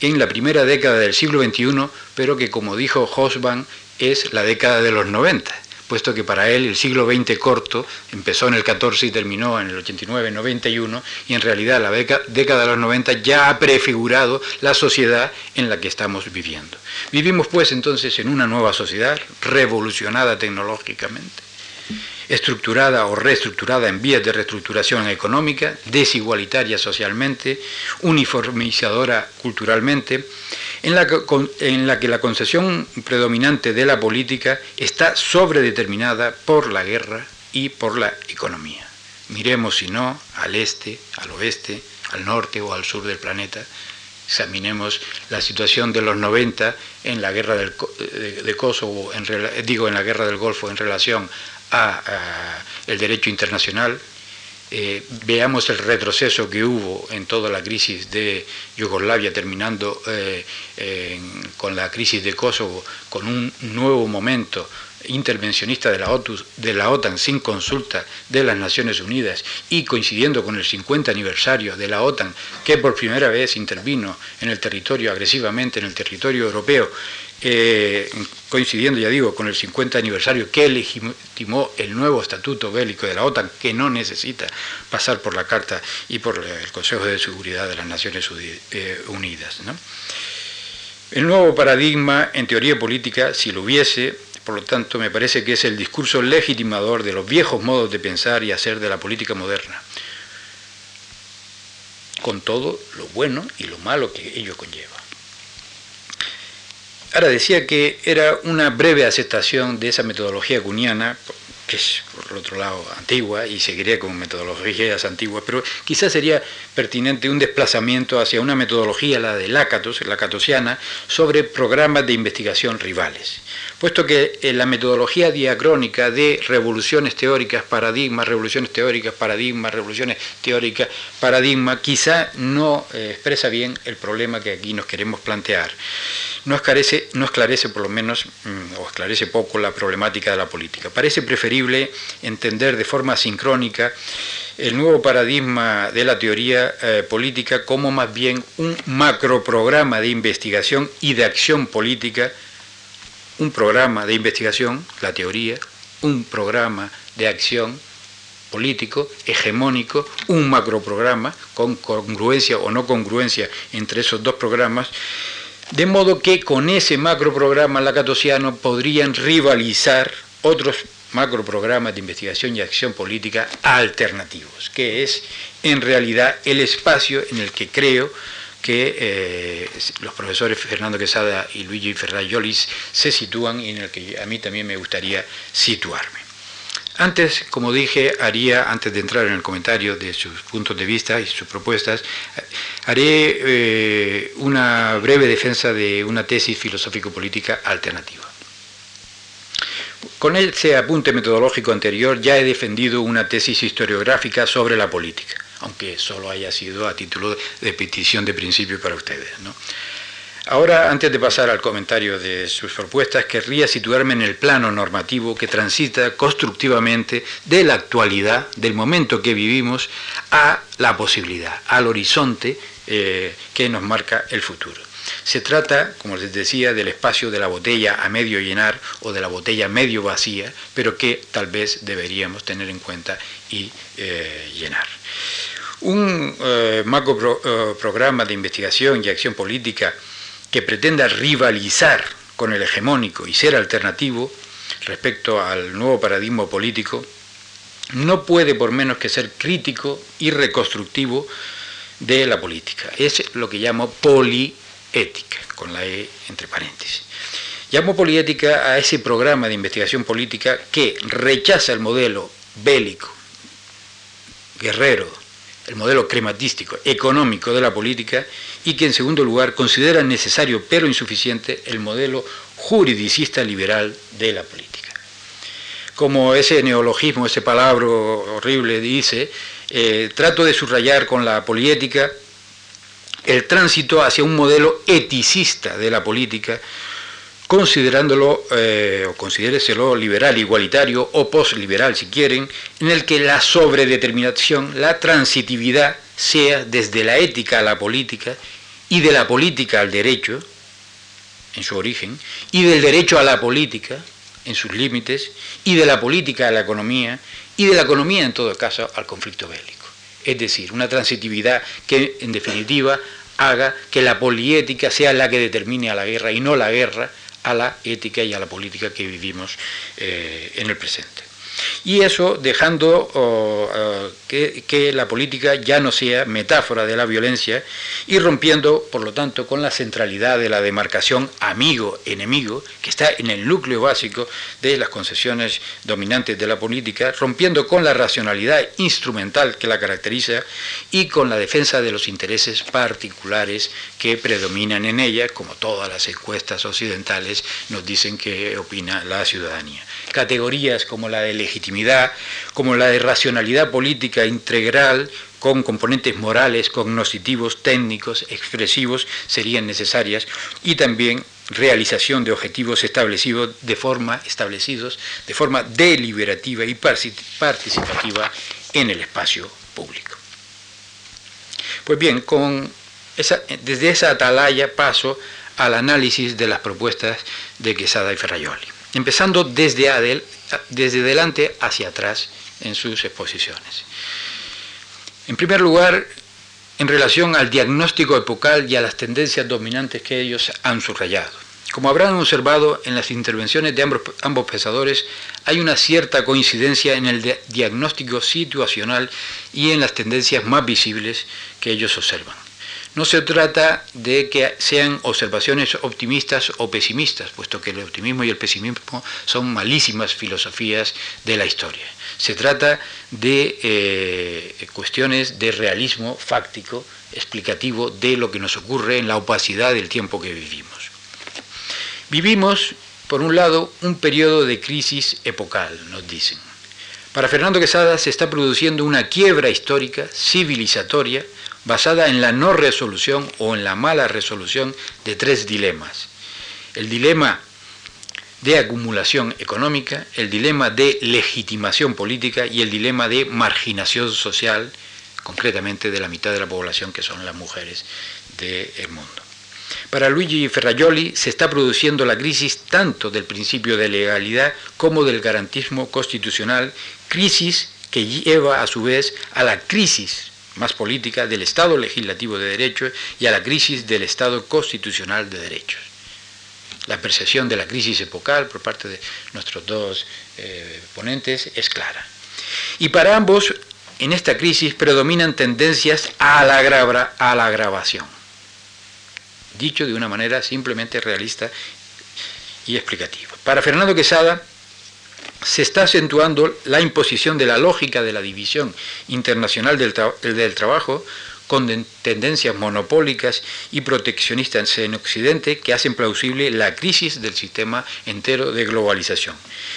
en la primera década del siglo XXI, pero que como dijo Hosban es la década de los 90 puesto que para él el siglo XX corto empezó en el 14 y terminó en el 89, 91, y en realidad la década de los 90 ya ha prefigurado la sociedad en la que estamos viviendo. Vivimos pues entonces en una nueva sociedad revolucionada tecnológicamente, estructurada o reestructurada en vías de reestructuración económica, desigualitaria socialmente, uniformizadora culturalmente, en la, que, la concesión predominante de la política está sobredeterminada por la guerra y por la economía. Miremos, si no, al este, al oeste, al norte o al sur del planeta, examinemos la situación de los 90 en la guerra del, de, Kosovo, en, digo en la guerra del Golfo en relación a, el derecho internacional, eh, veamos el retroceso que hubo en toda la crisis de Yugoslavia, terminando eh, con la crisis de Kosovo, con un nuevo momento intervencionista de la, de la OTAN sin consulta de las Naciones Unidas y coincidiendo con el 50 aniversario de la OTAN, que por primera vez intervino en el territorio agresivamente, en el territorio europeo, eh, coincidiendo, ya digo, con el 50 aniversario que legitimó el nuevo estatuto bélico de la OTAN, que no necesita pasar por la Carta y por el Consejo de Seguridad de las Naciones eh, Unidas. El nuevo paradigma en teoría política, si lo hubiese, por lo tanto, me parece que es el discurso legitimador de los viejos modos de pensar y hacer de la política moderna, con todo lo bueno y lo malo que ello conlleva. Ahora decía que era una breve aceptación de esa metodología cuniana, que es por otro lado antigua y seguiría con metodologías antiguas, pero quizás sería pertinente un desplazamiento hacia una metodología, la de Lácatos, la catosiana, sobre programas de investigación rivales puesto que en la metodología diacrónica de revoluciones teóricas, paradigmas, revoluciones teóricas, paradigmas, revoluciones teóricas, paradigma, quizá no eh, expresa bien el problema que aquí nos queremos plantear. No esclarece, no esclarece por lo menos, mm, o esclarece poco la problemática de la política. Parece preferible entender de forma sincrónica el nuevo paradigma de la teoría eh, política como más bien un macroprograma de investigación y de acción política un programa de investigación, la teoría, un programa de acción político, hegemónico, un macroprograma con congruencia o no congruencia entre esos dos programas, de modo que con ese macroprograma lacatosiano podrían rivalizar otros macroprogramas de investigación y acción política alternativos, que es en realidad el espacio en el que creo que eh, los profesores Fernando Quesada y Luigi Ferraiolis se sitúan y en el que a mí también me gustaría situarme. Antes, como dije, haría, antes de entrar en el comentario de sus puntos de vista y sus propuestas, haré eh, una breve defensa de una tesis filosófico-política alternativa. Con ese apunte metodológico anterior ya he defendido una tesis historiográfica sobre la política aunque solo haya sido a título de petición de principio para ustedes. Ahora, antes de pasar al comentario de sus propuestas, querría situarme en el plano normativo que transita constructivamente de la actualidad, del momento que vivimos, a la posibilidad, al horizonte eh, que nos marca el futuro. Se trata, como les decía, del espacio de la botella a medio llenar o de la botella medio vacía, pero que tal vez deberíamos tener en cuenta y eh, llenar. Un eh, macro eh, programa de investigación y acción política que pretenda rivalizar con el hegemónico y ser alternativo respecto al nuevo paradigma político, no puede por menos que ser crítico y reconstructivo de la política. Es lo que llamo poliética, con la E entre paréntesis. Llamo poliética a ese programa de investigación política que rechaza el modelo bélico, guerrero, el modelo crematístico económico de la política y que en segundo lugar considera necesario pero insuficiente el modelo juridicista liberal de la política. Como ese neologismo, ese palabra horrible dice, eh, trato de subrayar con la poliética el tránsito hacia un modelo eticista de la política considerándolo eh, o considéreselo liberal, igualitario o postliberal si quieren, en el que la sobredeterminación, la transitividad sea desde la ética a la política y de la política al derecho en su origen y del derecho a la política en sus límites y de la política a la economía y de la economía en todo caso al conflicto bélico. Es decir, una transitividad que en definitiva haga que la poliética sea la que determine a la guerra y no la guerra a la ética y a la política que vivimos eh, en el presente. Y eso dejando que, la política ya no sea metáfora de la violencia y rompiendo, por lo tanto, con la centralidad de la demarcación amigo-enemigo, que está en el núcleo básico de las concesiones dominantes de la política, rompiendo con la racionalidad instrumental que la caracteriza y con la defensa de los intereses particulares que predominan en ella, como todas las encuestas occidentales nos dicen que opina la ciudadanía. Categorías como la de legitimidad, como la de racionalidad política integral, con componentes morales, cognoscitivos, técnicos, expresivos, serían necesarias, y también realización de objetivos establecidos de forma, establecidos de forma deliberativa y participativa en el espacio público. Pues bien, con desde esa atalaya paso al análisis de las propuestas de Quesada y Ferrayoli, empezando desde, Adel, delante hacia atrás en sus exposiciones. En primer lugar, en relación al diagnóstico epocal y a las tendencias dominantes que ellos han subrayado. Como habrán observado en las intervenciones de ambos, ambos pensadores, hay una cierta coincidencia en el diagnóstico situacional y en las tendencias más visibles que ellos observan. No se trata de que sean observaciones optimistas o pesimistas, puesto que el optimismo y el pesimismo son malísimas filosofías de la historia. Se trata de eh, cuestiones de realismo fáctico, explicativo de lo que nos ocurre en la opacidad del tiempo que vivimos. Vivimos, por un lado, un periodo de crisis epocal, nos dicen. Para Fernando Quesada se está produciendo una quiebra histórica, civilizatoria, basada en la no resolución o en la mala resolución de tres dilemas. El dilema de acumulación económica, el dilema de legitimación política y el dilema de marginación social, concretamente de la mitad de la población que son las mujeres del mundo. Para Luigi Ferrajoli se está produciendo la crisis tanto del principio de legalidad como del garantismo constitucional, crisis que lleva a su vez a la crisis más política del Estado legislativo de derecho y a la crisis del Estado constitucional de derechos. La percepción de la crisis epocal por parte de nuestros dos eh, ponentes es clara. Y para ambos, en esta crisis predominan tendencias a la, a la agravación. Dicho de una manera simplemente realista y explicativa. Para Fernando Quesada, se está acentuando la imposición de la lógica de la división internacional del, trabajo con tendencias monopólicas y proteccionistas en Occidente que hacen plausible la crisis del sistema entero de globalización.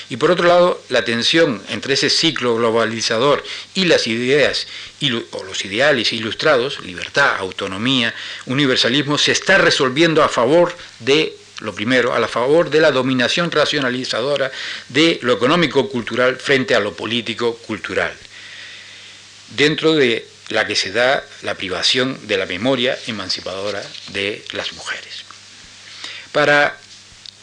Y por otro lado, la tensión entre ese ciclo globalizador y las ideas o los ideales ilustrados, libertad, autonomía, universalismo, se está resolviendo a favor de lo primero, a la favor de la dominación racionalizadora de lo económico-cultural frente a lo político-cultural, dentro de la que se da la privación de la memoria emancipadora de las mujeres. Para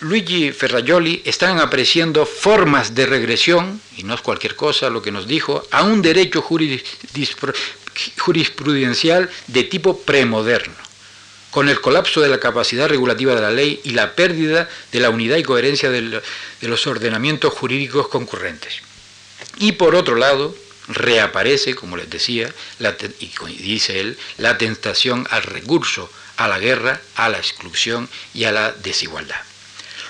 Luigi Ferrajoli están apreciando formas de regresión, y no es cualquier cosa lo que nos dijo, a un derecho jurisprudencial de tipo premoderno con el colapso de la capacidad regulativa de la ley y la pérdida de la unidad y coherencia de los ordenamientos jurídicos concurrentes. Y por otro lado, reaparece, como les decía, y dice él, la tentación al recurso, a la guerra, a la exclusión y a la desigualdad.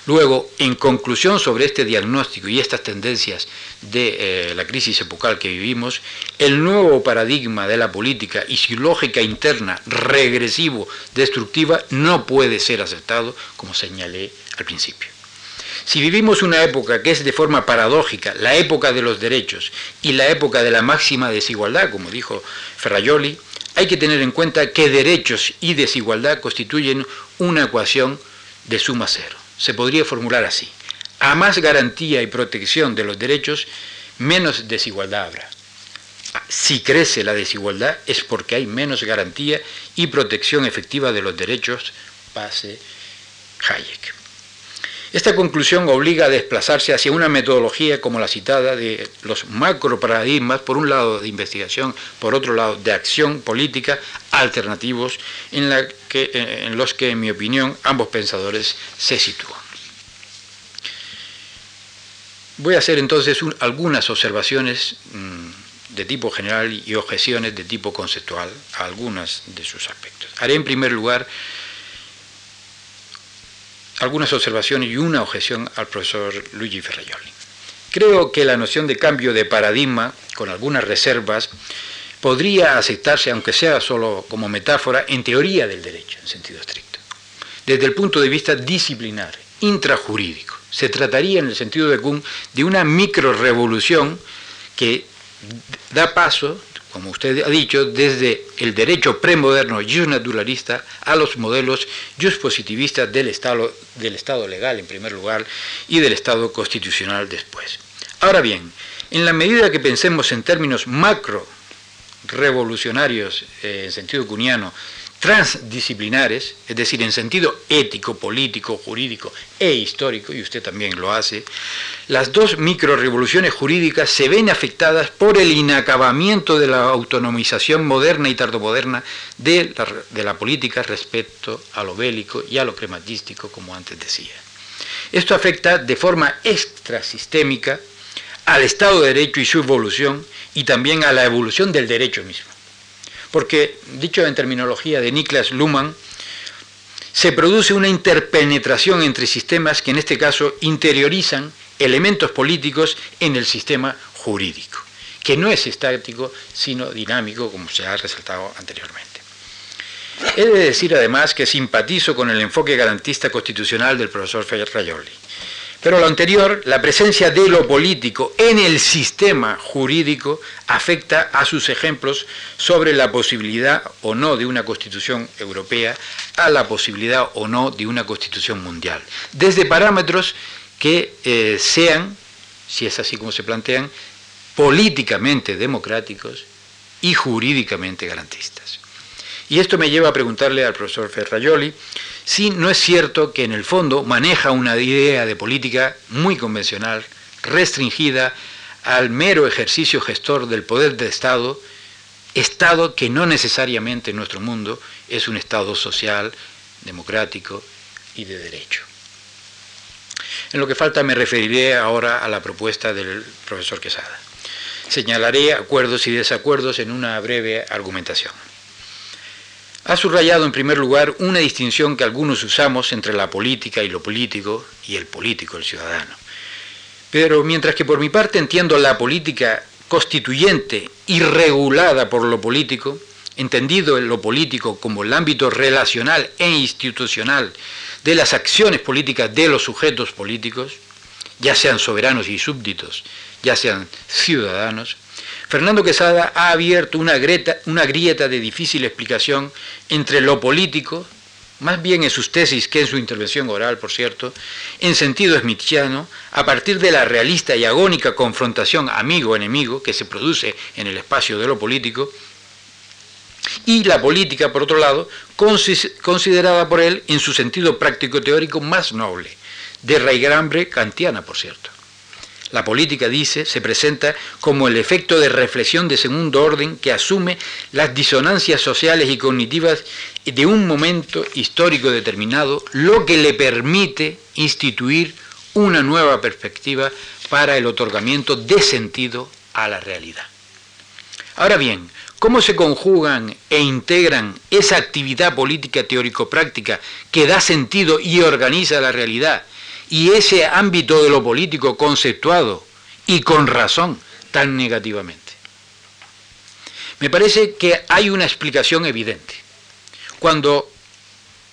Luego, en conclusión sobre este diagnóstico y estas tendencias de eh, la crisis epocal que vivimos, el nuevo paradigma de la política y su lógica interna regresivo, destructiva, no puede ser aceptado, como señalé al principio. Si vivimos una época que es de forma paradójica, la época de los derechos y la época de la máxima desigualdad, como dijo Ferrayoli, hay que tener en cuenta que derechos y desigualdad constituyen una ecuación de suma cero se podría formular así. A más garantía y protección de los derechos, menos desigualdad habrá. Si crece la desigualdad es porque hay menos garantía y protección efectiva de los derechos, pase Hayek. Esta conclusión obliga a desplazarse hacia una metodología como la citada de los macro paradigmas, por un lado de investigación, por otro lado de acción política, alternativos en, la que, en los que, en mi opinión, ambos pensadores se sitúan. Voy a hacer entonces algunas observaciones mm, de tipo general y objeciones de tipo conceptual a algunas de sus aspectos. Haré en primer lugar algunas observaciones y una objeción al profesor Luigi Ferraioli. Creo que la noción de cambio de paradigma, con algunas reservas, podría aceptarse, aunque sea solo como metáfora, en teoría del derecho, en sentido estricto. Desde el punto de vista disciplinar, intrajurídico, se trataría, en el sentido de Kuhn, de una microrevolución que da paso, como usted ha dicho, desde el derecho premoderno naturalista a los modelos positivistas del estado, del estado legal en primer lugar y del Estado constitucional después. Ahora bien, en la medida que pensemos en términos macro revolucionarios eh, en sentido cuniano, transdisciplinares, es decir, en sentido ético, político, jurídico e histórico, y usted también lo hace, las dos microrevoluciones jurídicas se ven afectadas por el inacabamiento de la autonomización moderna y tardomoderna de la, de la política respecto a lo bélico y a lo crematístico, como antes decía. Esto afecta de forma extrasistémica al Estado de Derecho y su evolución y también a la evolución del derecho mismo. Porque, dicho en terminología de Niklas Luhmann, se produce una interpenetración entre sistemas que en este caso interiorizan elementos políticos en el sistema jurídico, que no es estático, sino dinámico, como se ha resaltado anteriormente. He de decir además que simpatizo con el enfoque garantista constitucional del profesor Rayoli. Pero lo anterior, la presencia de lo político en el sistema jurídico afecta a sus ejemplos sobre la posibilidad o no de una constitución europea, a la posibilidad o no de una constitución mundial, desde parámetros que eh, sean, si es así como se plantean, políticamente democráticos y jurídicamente garantistas. Y esto me lleva a preguntarle al profesor Ferraioli si no es cierto que en el fondo maneja una idea de política muy convencional, restringida al mero ejercicio gestor del poder de Estado, Estado que no necesariamente en nuestro mundo es un Estado social, democrático y de derecho. En lo que falta me referiré ahora a la propuesta del profesor Quesada. Señalaré acuerdos y desacuerdos en una breve argumentación. Ha subrayado en primer lugar una distinción que algunos usamos entre la política y lo político y el político, el ciudadano. Pero mientras que por mi parte entiendo la política constituyente y regulada por lo político, entendido en lo político como el ámbito relacional e institucional de las acciones políticas de los sujetos políticos, ya sean soberanos y súbditos, ya sean ciudadanos, Fernando Quesada ha abierto una, grieta de difícil explicación entre lo político, más bien en sus tesis que en su intervención oral, por cierto, en sentido smithiano, a partir de la realista y agónica confrontación amigo-enemigo que se produce en el espacio de lo político, y la política, por otro lado, considerada por él en su sentido práctico-teórico más noble, de raigambre kantiana, por cierto. La política, dice, se presenta como el efecto de reflexión de segundo orden que asume las disonancias sociales y cognitivas de un momento histórico determinado, lo que le permite instituir una nueva perspectiva para el otorgamiento de sentido a la realidad. Ahora bien, ¿cómo se conjugan e integran esa actividad política teórico-práctica que da sentido y organiza la realidad y ese ámbito de lo político conceptuado y con razón tan negativamente. Me parece que hay una explicación evidente. Cuando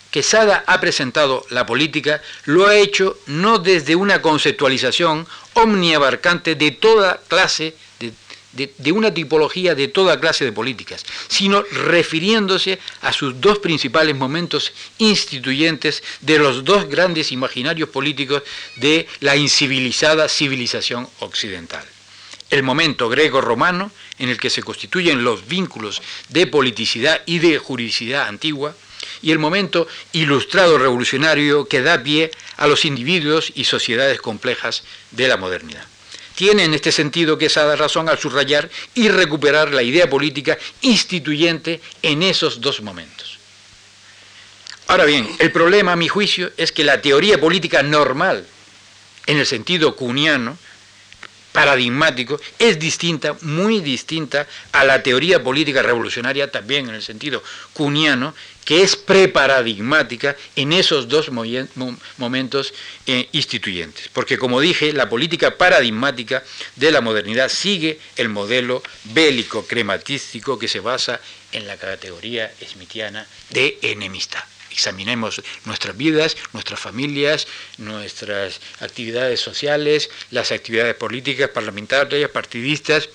Quesada ha presentado la política, lo ha hecho no desde una conceptualización omniabarcante de toda clase una tipología de toda clase de políticas, sino refiriéndose a sus dos principales momentos instituyentes de los dos grandes imaginarios políticos de la incivilizada civilización occidental. El momento greco-romano, en el que se constituyen los vínculos de politicidad y de juridicidad antigua, y el momento ilustrado revolucionario que da pie a los individuos y sociedades complejas de la modernidad. Tiene en este sentido que esa razón al subrayar y recuperar la idea política instituyente en esos dos momentos. Ahora bien, el problema a mi juicio es que la teoría política normal, en el sentido cuniano, paradigmático es distinta, muy distinta a la teoría política revolucionaria, también en el sentido cuniano, que es preparadigmática en esos dos momentos eh, instituyentes. Porque como dije, la política paradigmática de la modernidad sigue el modelo bélico crematístico que se basa en la categoría smithiana de enemistad examinemos nuestras vidas, nuestras familias, nuestras actividades sociales, las actividades políticas, parlamentarias, partidistas,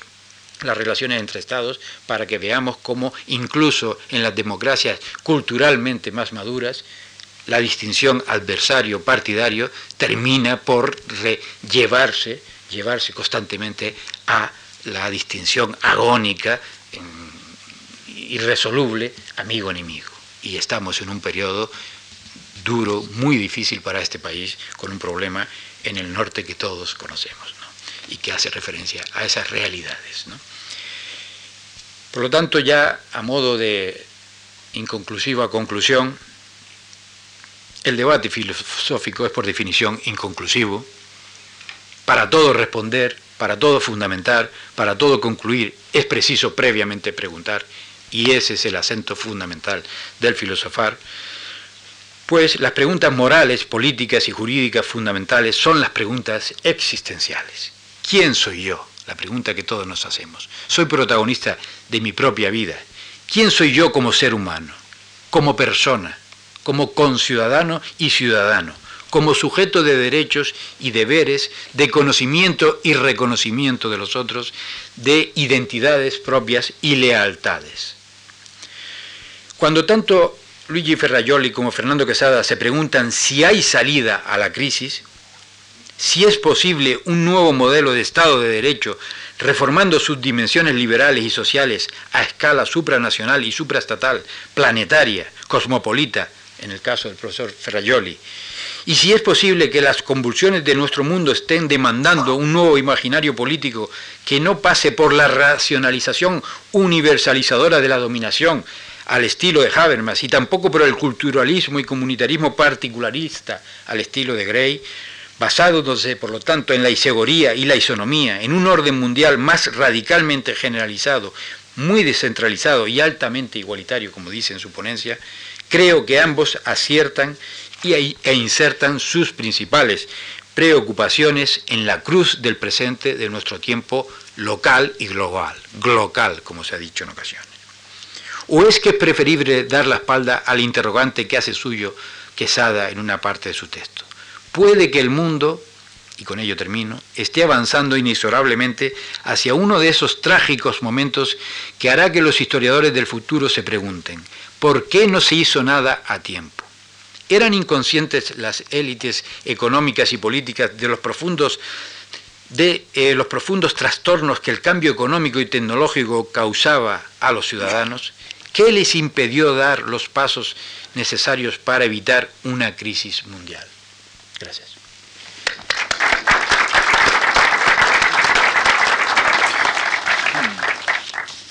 las relaciones entre estados, para que veamos cómo incluso en las democracias culturalmente más maduras, la distinción adversario-partidario termina por llevarse, llevarse constantemente a la distinción agónica, irresoluble, amigo-enemigo y estamos en un periodo duro, muy difícil para este país, con un problema en el norte que todos conocemos y que hace referencia a esas realidades. Por lo tanto, ya a modo de inconclusiva conclusión, el debate filosófico es por definición inconclusivo. Para todo responder, para todo fundamentar, para todo concluir, es preciso previamente preguntar y ese es el acento fundamental del filosofar, pues las preguntas morales, políticas y jurídicas fundamentales son las preguntas existenciales. ¿Quién soy yo? La pregunta que todos nos hacemos. Soy protagonista de mi propia vida. ¿Quién soy yo como ser humano? Como persona, como conciudadano y ciudadano, como sujeto de derechos y deberes, de conocimiento y reconocimiento de los otros, de identidades propias y lealtades. Cuando tanto Luigi Ferrajoli como Fernando Quesada se preguntan si hay salida a la crisis, si es posible un nuevo modelo de Estado de Derecho reformando sus dimensiones liberales y sociales a escala supranacional y supraestatal, planetaria, cosmopolita, en el caso del profesor Ferrajoli, y si es posible que las convulsiones de nuestro mundo estén demandando un nuevo imaginario político que no pase por la racionalización universalizadora de la dominación, al estilo de Habermas y tampoco por el culturalismo y comunitarismo particularista al estilo de Gray, basándose por lo tanto en la isegoría y la isonomía, en un orden mundial más radicalmente generalizado, muy descentralizado y altamente igualitario, como dice en su ponencia, creo que ambos aciertan y, e insertan sus principales preocupaciones en la cruz del presente de nuestro tiempo local y global, glocal, como se ha dicho en ocasiones. ¿O es que es preferible dar la espalda al interrogante que hace suyo Quesada en una parte de su texto? Puede que el mundo, y con ello termino, esté avanzando inexorablemente hacia uno de esos trágicos momentos que hará que los historiadores del futuro se pregunten, ¿por qué no se hizo nada a tiempo? ¿Eran inconscientes las élites económicas y políticas de los profundos de eh, los profundos trastornos que el cambio económico y tecnológico causaba a los ciudadanos? ¿Qué les impidió dar los pasos necesarios para evitar una crisis mundial? Gracias.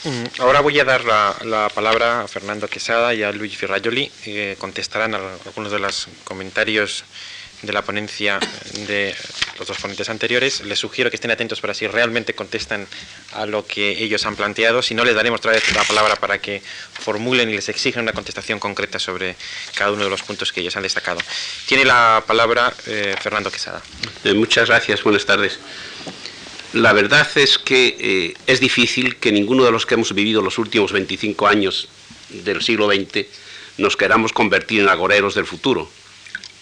Mm, ahora voy a dar la, palabra a Fernando Quesada y a Luigi Ferrajoli. que contestarán algunos de los comentarios de la ponencia de los dos ponentes anteriores. Les sugiero que estén atentos para si realmente contestan a lo que ellos han planteado. Si no, les daremos otra vez la palabra para que formulen y les exijan una contestación concreta sobre cada uno de los puntos que ellos han destacado. Tiene la palabra eh, Fernando Quesada. Eh, muchas gracias, buenas tardes. La verdad es que eh, es difícil que ninguno de los que hemos vivido los últimos 25 años del siglo XX nos queramos convertir en agoreros del futuro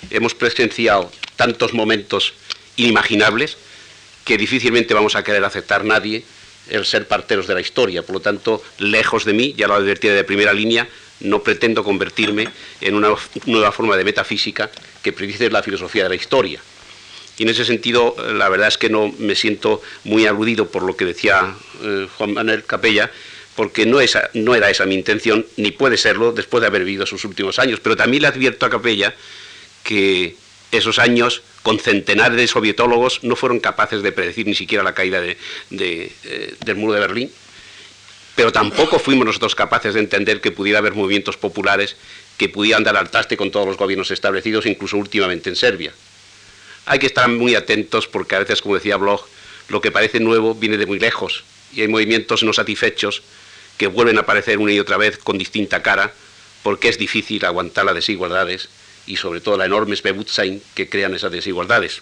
hemos presenciado tantos momentos inimaginables que difícilmente vamos a querer aceptar nadie el ser parteros de la historia. Por lo tanto, lejos de mí, ya lo advertí de primera línea, no pretendo convertirme en una nueva forma de metafísica que predice la filosofía de la historia. Y en ese sentido, la verdad es que no me siento muy aludido por lo que decía eh, Juan Manuel Capella, porque no, no era esa mi intención, ni puede serlo después de haber vivido sus últimos años. Pero también le advierto a Capella que esos años con centenares de sovietólogos no fueron capaces de predecir ni siquiera la caída de, eh, del muro de Berlín, pero tampoco fuimos nosotros capaces de entender que pudiera haber movimientos populares que pudieran dar al traste con todos los gobiernos establecidos, incluso últimamente en Serbia. Hay que estar muy atentos porque a veces, como decía Bloch, lo que parece nuevo viene de muy lejos y hay movimientos no satisfechos que vuelven a aparecer una y otra vez con distinta cara porque es difícil aguantar las desigualdades y sobre todo la enorme Bewusstsein que crean esas desigualdades.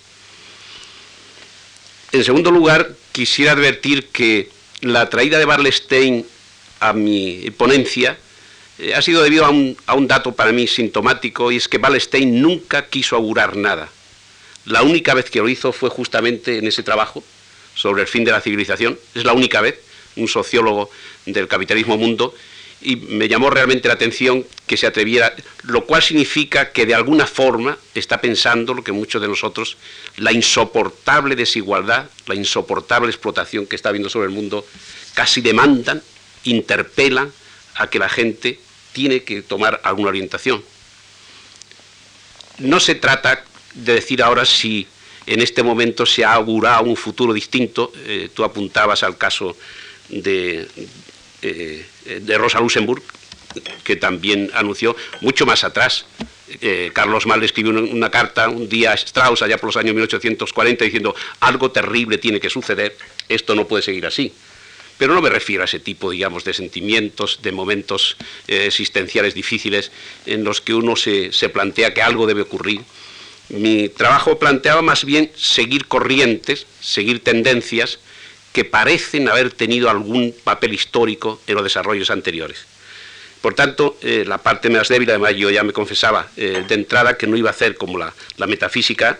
En segundo lugar, quisiera advertir que la traída de Barlestein a mi ponencia eh, ha sido debido a un, a un, dato para mí sintomático y es que Barlestein nunca quiso augurar nada. La única vez que lo hizo fue justamente en ese trabajo sobre el fin de la civilización. Es la única vez, un sociólogo del capitalismo mundo, y me llamó realmente la atención que se atreviera, lo cual significa que de alguna forma está pensando lo que muchos de nosotros, la insoportable desigualdad, la insoportable explotación que está habiendo sobre el mundo, casi demandan, interpelan a que la gente tiene que tomar alguna orientación. No se trata de decir ahora si en este momento se ha augurado un futuro distinto, eh, tú apuntabas al caso de, eh, de Rosa Luxemburg, que también anunció mucho más atrás. Eh, Carlos Mal escribió una, una, carta un día a Strauss, allá por los años 1840, diciendo algo terrible tiene que suceder, esto no puede seguir así. Pero no me refiero a ese tipo, digamos, de sentimientos, de momentos eh, existenciales difíciles en los que uno se, se plantea que algo debe ocurrir. Mi trabajo planteaba más bien seguir corrientes, seguir tendencias, que parecen haber tenido algún papel histórico en los desarrollos anteriores. Por tanto, eh, la parte más débil, además yo ya me confesaba eh, de entrada que no iba a hacer como la, metafísica,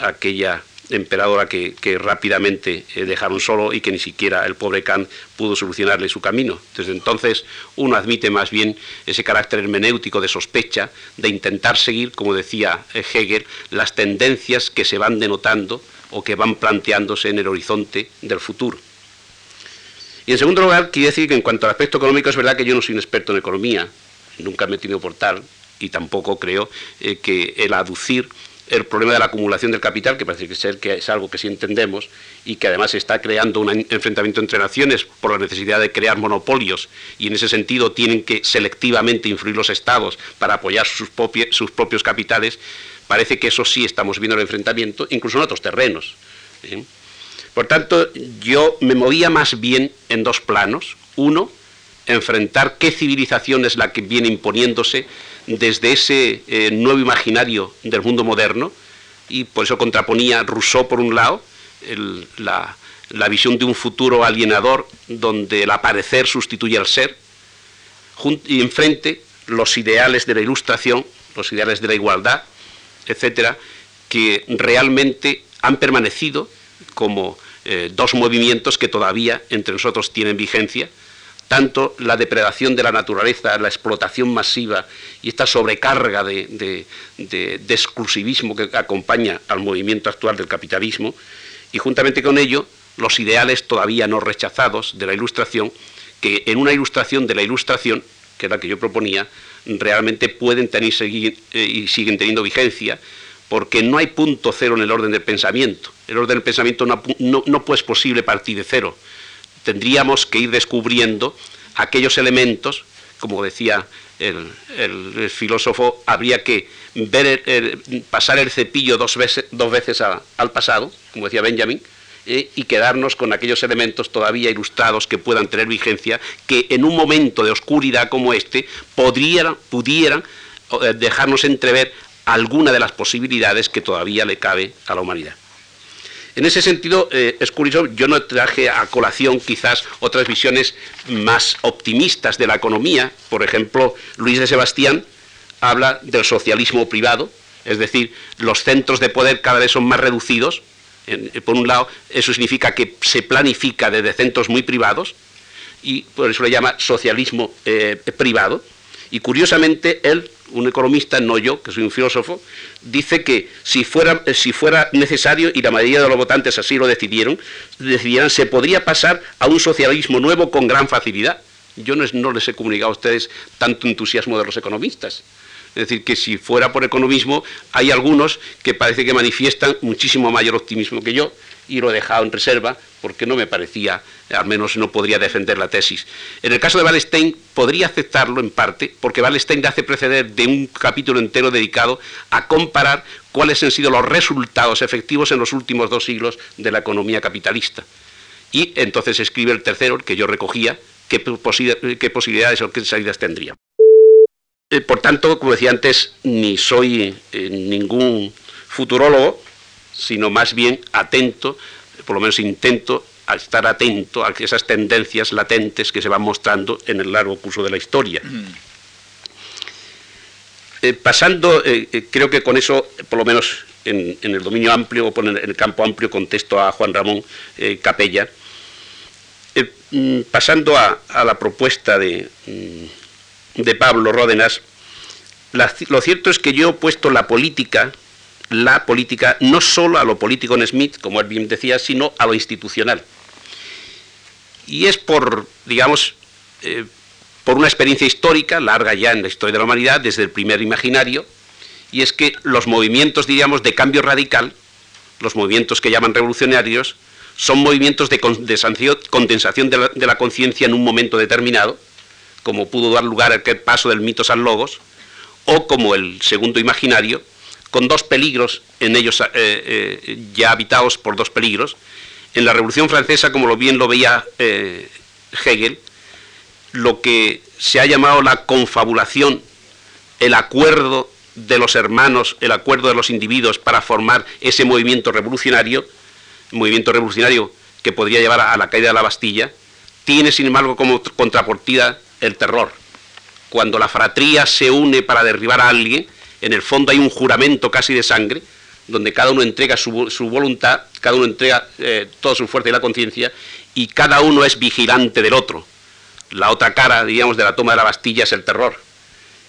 aquella emperadora que, que rápidamente eh, dejaron solo y que ni siquiera el pobre Kant pudo solucionarle su camino. Desde entonces uno admite más bien ese carácter hermenéutico de sospecha, de intentar seguir, como decía Hegel, las tendencias que se van denotando o que van planteándose en el horizonte del futuro. Y en segundo lugar, quiero decir que en cuanto al aspecto económico es verdad que yo no soy un experto en economía, nunca me he tenido por tal, y tampoco creo eh, que el aducir el problema de la acumulación del capital, que parece que, ser, que es algo que sí entendemos y que además está creando un enfrentamiento entre naciones por la necesidad de crear monopolios y en ese sentido tienen que selectivamente influir los estados para apoyar sus, sus propios capitales, parece que eso sí estamos viendo el enfrentamiento, incluso en otros terrenos. Por tanto, yo me movía más bien en dos planos. Uno, enfrentar qué civilización es la que viene imponiéndose desde ese eh, nuevo imaginario del mundo moderno, y por eso contraponía Rousseau por un lado, la, la, visión de un futuro alienador donde el aparecer sustituye al ser, y enfrente los ideales de la ilustración, los ideales de la igualdad, etcétera, que realmente han permanecido como eh, dos movimientos que todavía entre nosotros tienen vigencia, tanto la depredación de la naturaleza, la explotación masiva y esta sobrecarga de, de, de, exclusivismo que acompaña al movimiento actual del capitalismo, y juntamente con ello los ideales todavía no rechazados de la ilustración, que en una ilustración de la ilustración, que es la que yo proponía, realmente pueden tener seguir, eh, y siguen teniendo vigencia, porque no hay punto cero en el orden del pensamiento. El orden del pensamiento no, no, no pues posible partir de cero. Tendríamos que ir descubriendo aquellos elementos, como decía el, filósofo, habría que ver el, pasar el cepillo dos veces, dos veces al pasado, como decía Benjamin, eh, y quedarnos con aquellos elementos todavía ilustrados que puedan tener vigencia, que en un momento de oscuridad como este podrían, pudieran eh, dejarnos entrever alguna de las posibilidades que todavía le cabe a la humanidad. En ese sentido, eh, es curioso, yo no traje a colación quizás otras visiones más optimistas de la economía. Por ejemplo, Luis de Sebastián habla del socialismo privado, es decir, los centros de poder cada vez son más reducidos. En, por un lado, eso significa que se planifica desde centros muy privados y por eso le llama socialismo eh, privado. Y curiosamente, él un economista, no yo, que soy un filósofo, dice que si fuera, si fuera necesario, y la mayoría de los votantes así lo decidieron, decidieran, se podría pasar a un socialismo nuevo con gran facilidad. Yo no les he comunicado a ustedes tanto entusiasmo de los economistas. Es decir, que si fuera por economismo, hay algunos que parece que manifiestan muchísimo mayor optimismo que yo, y lo he dejado en reserva porque no me parecía, al menos no podría defender la tesis. En el caso de Wallenstein podría aceptarlo en parte porque Wallenstein hace preceder de un capítulo entero dedicado a comparar cuáles han sido los resultados efectivos en los últimos dos siglos de la economía capitalista. Y entonces escribe el tercero, el que yo recogía, qué, posibilidades o qué salidas tendría. Eh, por tanto, como decía antes, ni soy eh, ningún futurólogo, sino más bien atento, por lo menos intento a estar atento a esas tendencias latentes que se van mostrando en el largo curso de la historia. Mm. Eh, pasando, creo que con eso, por lo menos en, el dominio amplio o en el campo amplio, contesto a Juan Ramón Capella. Mm, pasando a, la propuesta de, mm, de Pablo Ródenas, lo cierto es que yo he puesto la política, la política, no solo a lo político en Smith, como él bien decía, sino a lo institucional. Y es por, digamos, eh, por una experiencia histórica, larga ya en la historia de la humanidad, desde el primer imaginario, y es que los movimientos, diríamos, de cambio radical, los movimientos que llaman revolucionarios, son movimientos de condensación de de la conciencia en un momento determinado, como pudo dar lugar aquel paso del mito San Logos, o como el segundo imaginario, con dos peligros en ellos eh, eh, ya habitados por dos peligros. En la Revolución Francesa, como lo bien lo veía eh, Hegel, lo que se ha llamado la confabulación, el acuerdo de los hermanos, el acuerdo de los individuos para formar ese movimiento revolucionario, movimiento revolucionario que podría llevar a la caída de la Bastilla, tiene sin embargo como contrapartida el terror cuando la fratría se une para derribar a alguien, en el fondo hay un juramento casi de sangre, donde cada uno entrega su, voluntad, cada uno entrega eh, toda su fuerza y la conciencia, y cada uno es vigilante del otro. La otra cara, digamos, de la toma de la Bastilla es el terror.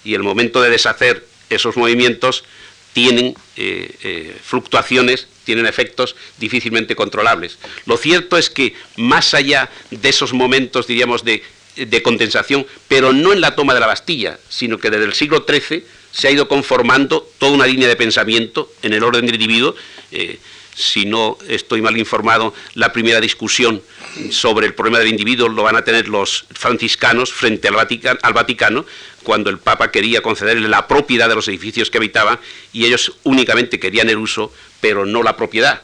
Y el momento de deshacer esos movimientos tienen eh, eh, fluctuaciones, tienen efectos difícilmente controlables. Lo cierto es que más allá de esos momentos, diríamos, de de condensación, pero no en la toma de la Bastilla, sino que desde el siglo XIII se ha ido conformando toda una línea de pensamiento en el orden del individuo. Eh, si no estoy mal informado, la primera discusión sobre el problema del individuo lo van a tener los franciscanos frente al Vaticano, al Vaticano, cuando el Papa quería concederle la propiedad de los edificios que habitaban y ellos únicamente querían el uso, pero no la propiedad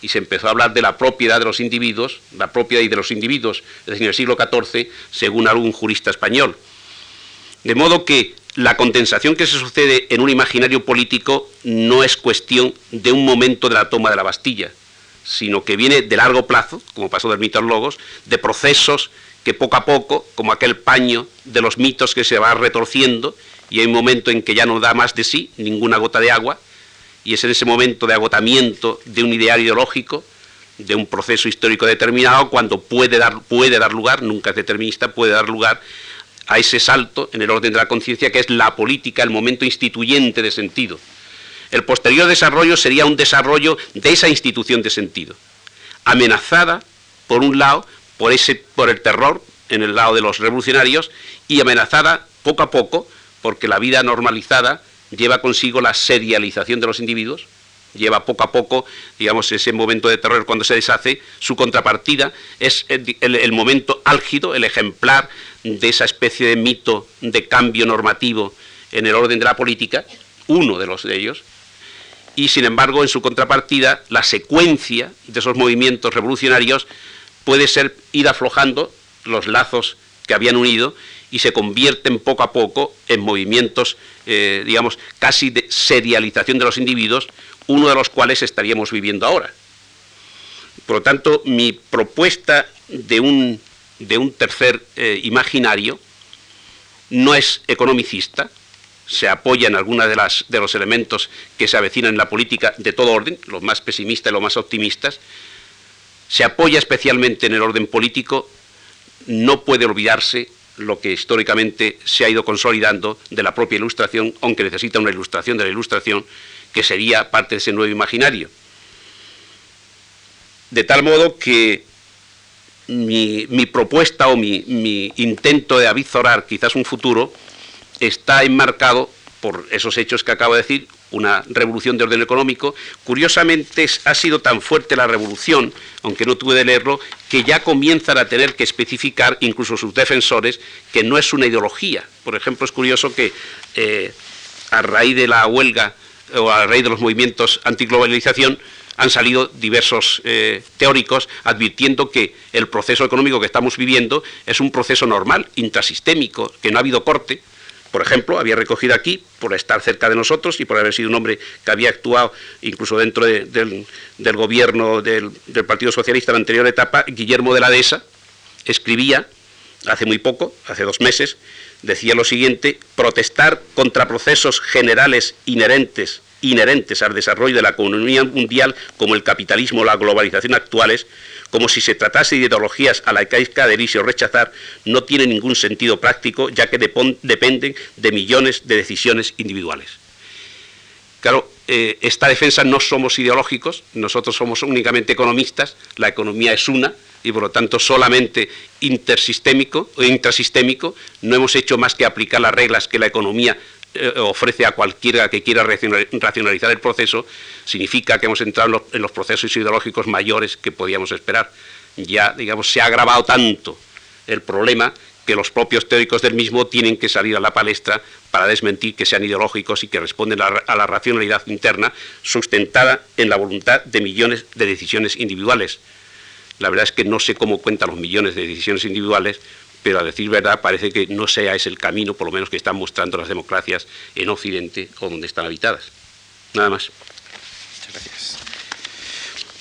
y se empezó a hablar de la propiedad de los individuos, la propiedad y de los individuos, en el siglo XIV, según algún jurista español. De modo que la condensación que se sucede en un imaginario político no es cuestión de un momento de la toma de la Bastilla, sino que viene de largo plazo, como pasó del mito logos, de procesos que poco a poco, como aquel paño de los mitos que se va retorciendo, y hay un momento en que ya no da más de sí ninguna gota de agua, y es en ese momento de agotamiento de un ideal ideológico, de un proceso histórico determinado, cuando puede dar, puede dar lugar, nunca es determinista, puede dar lugar a ese salto en el orden de la conciencia que es la política, el momento instituyente de sentido. El posterior desarrollo sería un desarrollo de esa institución de sentido, amenazada, por un lado, por, ese, por el terror en el lado de los revolucionarios y amenazada poco a poco porque la vida normalizada lleva consigo la serialización de los individuos, lleva poco a poco, digamos, ese momento de terror cuando se deshace, su contrapartida es el, momento álgido, el ejemplar de esa especie de mito de cambio normativo en el orden de la política, uno de los de ellos, y sin embargo en su contrapartida la secuencia de esos movimientos revolucionarios puede ser ir aflojando los lazos que habían unido y se convierten poco a poco en movimientos, eh, digamos, casi de serialización de los individuos, uno de los cuales estaríamos viviendo ahora. Por lo tanto, mi propuesta de un, de un tercer eh, imaginario no es economicista, se apoya en algunos de, de los elementos que se avecinan en la política de todo orden, los más pesimistas y los más optimistas, se apoya especialmente en el orden político, no puede olvidarse lo que históricamente se ha ido consolidando de la propia ilustración, aunque necesita una ilustración de la ilustración, que sería parte de ese nuevo imaginario. De tal modo que mi, propuesta o mi, mi, intento de avizorar quizás un futuro está enmarcado por esos hechos que acabo de decir, una revolución de orden económico. Curiosamente ha sido tan fuerte la revolución, aunque no tuve de leerlo, que ya comienzan a tener que especificar, incluso sus defensores, que no es una ideología. Por ejemplo, es curioso que eh, a raíz de la huelga o a raíz de los movimientos antiglobalización, han salido diversos eh, teóricos advirtiendo que el proceso económico que estamos viviendo es un proceso normal, intrasistémico, que no ha habido corte. Por ejemplo, había recogido aquí, por estar cerca de nosotros y por haber sido un hombre que había actuado incluso dentro del, gobierno del, del, Partido Socialista en la anterior etapa, Guillermo de la Dehesa, escribía hace muy poco, hace dos meses, decía lo siguiente, protestar contra procesos generales inherentes inherentes al desarrollo de la economía mundial como el capitalismo o la globalización actuales, como si se tratase de ideologías a las que hay que adherirse o rechazar, no tiene ningún sentido práctico, ya que dependen de millones de decisiones individuales. Claro, eh, esta defensa no somos ideológicos, nosotros somos únicamente economistas, la economía es una, y por lo tanto solamente intersistémico o intrasistémico, no hemos hecho más que aplicar las reglas que la economía eh, ofrece a cualquiera que quiera racionalizar el proceso, significa que hemos entrado en los, procesos ideológicos mayores que podíamos esperar. Ya, digamos, se ha agravado tanto el problema que los propios teóricos del mismo tienen que salir a la palestra para desmentir que sean ideológicos y que responden a, la racionalidad interna sustentada en la voluntad de millones de decisiones individuales. La verdad es que no sé cómo cuentan los millones de decisiones individuales, pero a decir verdad parece que no sea ese el camino, por lo menos que están mostrando las democracias en Occidente o donde están habitadas. Nada más. Muchas gracias.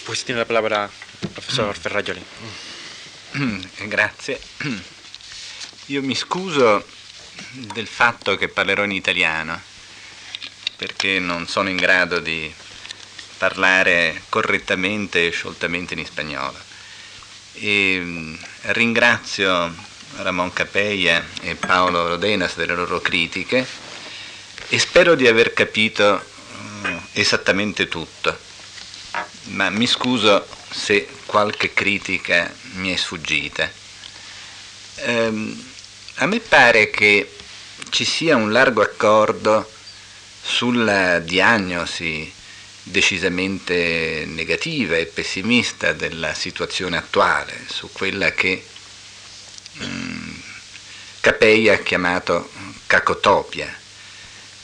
Pues tiene la palabra el professor Ferrajoli. Grazie. Io mi scuso del fatto che parlerò in italiano, perché non sono in grado di parlare correttamente e scioltamente in spagnolo. E mm, ringrazio Ramon Capeia e Paolo Rodenas delle loro critiche e spero di aver capito uh, esattamente tutto, ma mi scuso se qualche critica mi è sfuggita. Um, a me pare che ci sia un largo accordo sulla diagnosi decisamente negativa e pessimista della situazione attuale, su quella che Mm, Capei ha chiamato cacotopia.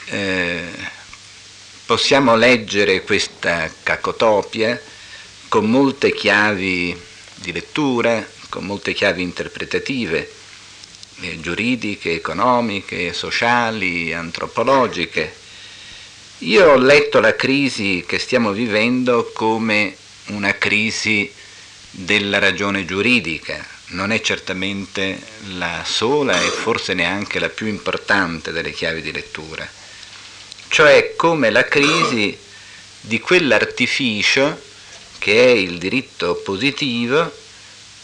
Eh, possiamo leggere questa cacotopia con molte chiavi di lettura, con molte chiavi interpretative, eh, giuridiche, economiche, sociali, antropologiche. Io ho letto la crisi che stiamo vivendo come una crisi della ragione giuridica, non è certamente la sola e forse neanche la più importante delle chiavi di lettura, cioè come la crisi di quell'artificio che è il diritto positivo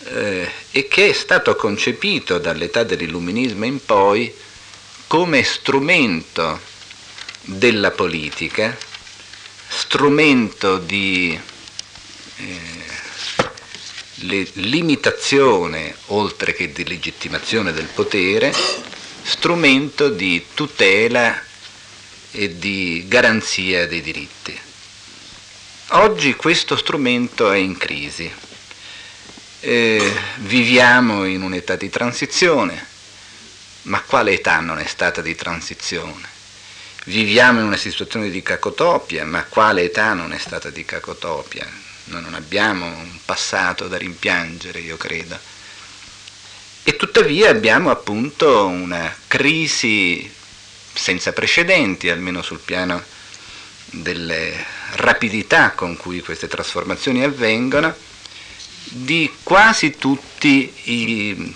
eh, e che è stato concepito dall'età dell'illuminismo in poi come strumento della politica, strumento di eh, limitazione, oltre che di legittimazione del potere, strumento di tutela e di garanzia dei diritti. Oggi questo strumento è in crisi. Eh, viviamo in un'età di transizione, ma quale età non è stata di transizione? Viviamo in una situazione di cacotopia, ma quale età non è stata di cacotopia? Noi non abbiamo un passato da rimpiangere, io credo. E tuttavia abbiamo appunto una crisi senza precedenti, almeno sul piano delle rapidità con cui queste trasformazioni avvengono, di quasi tutti i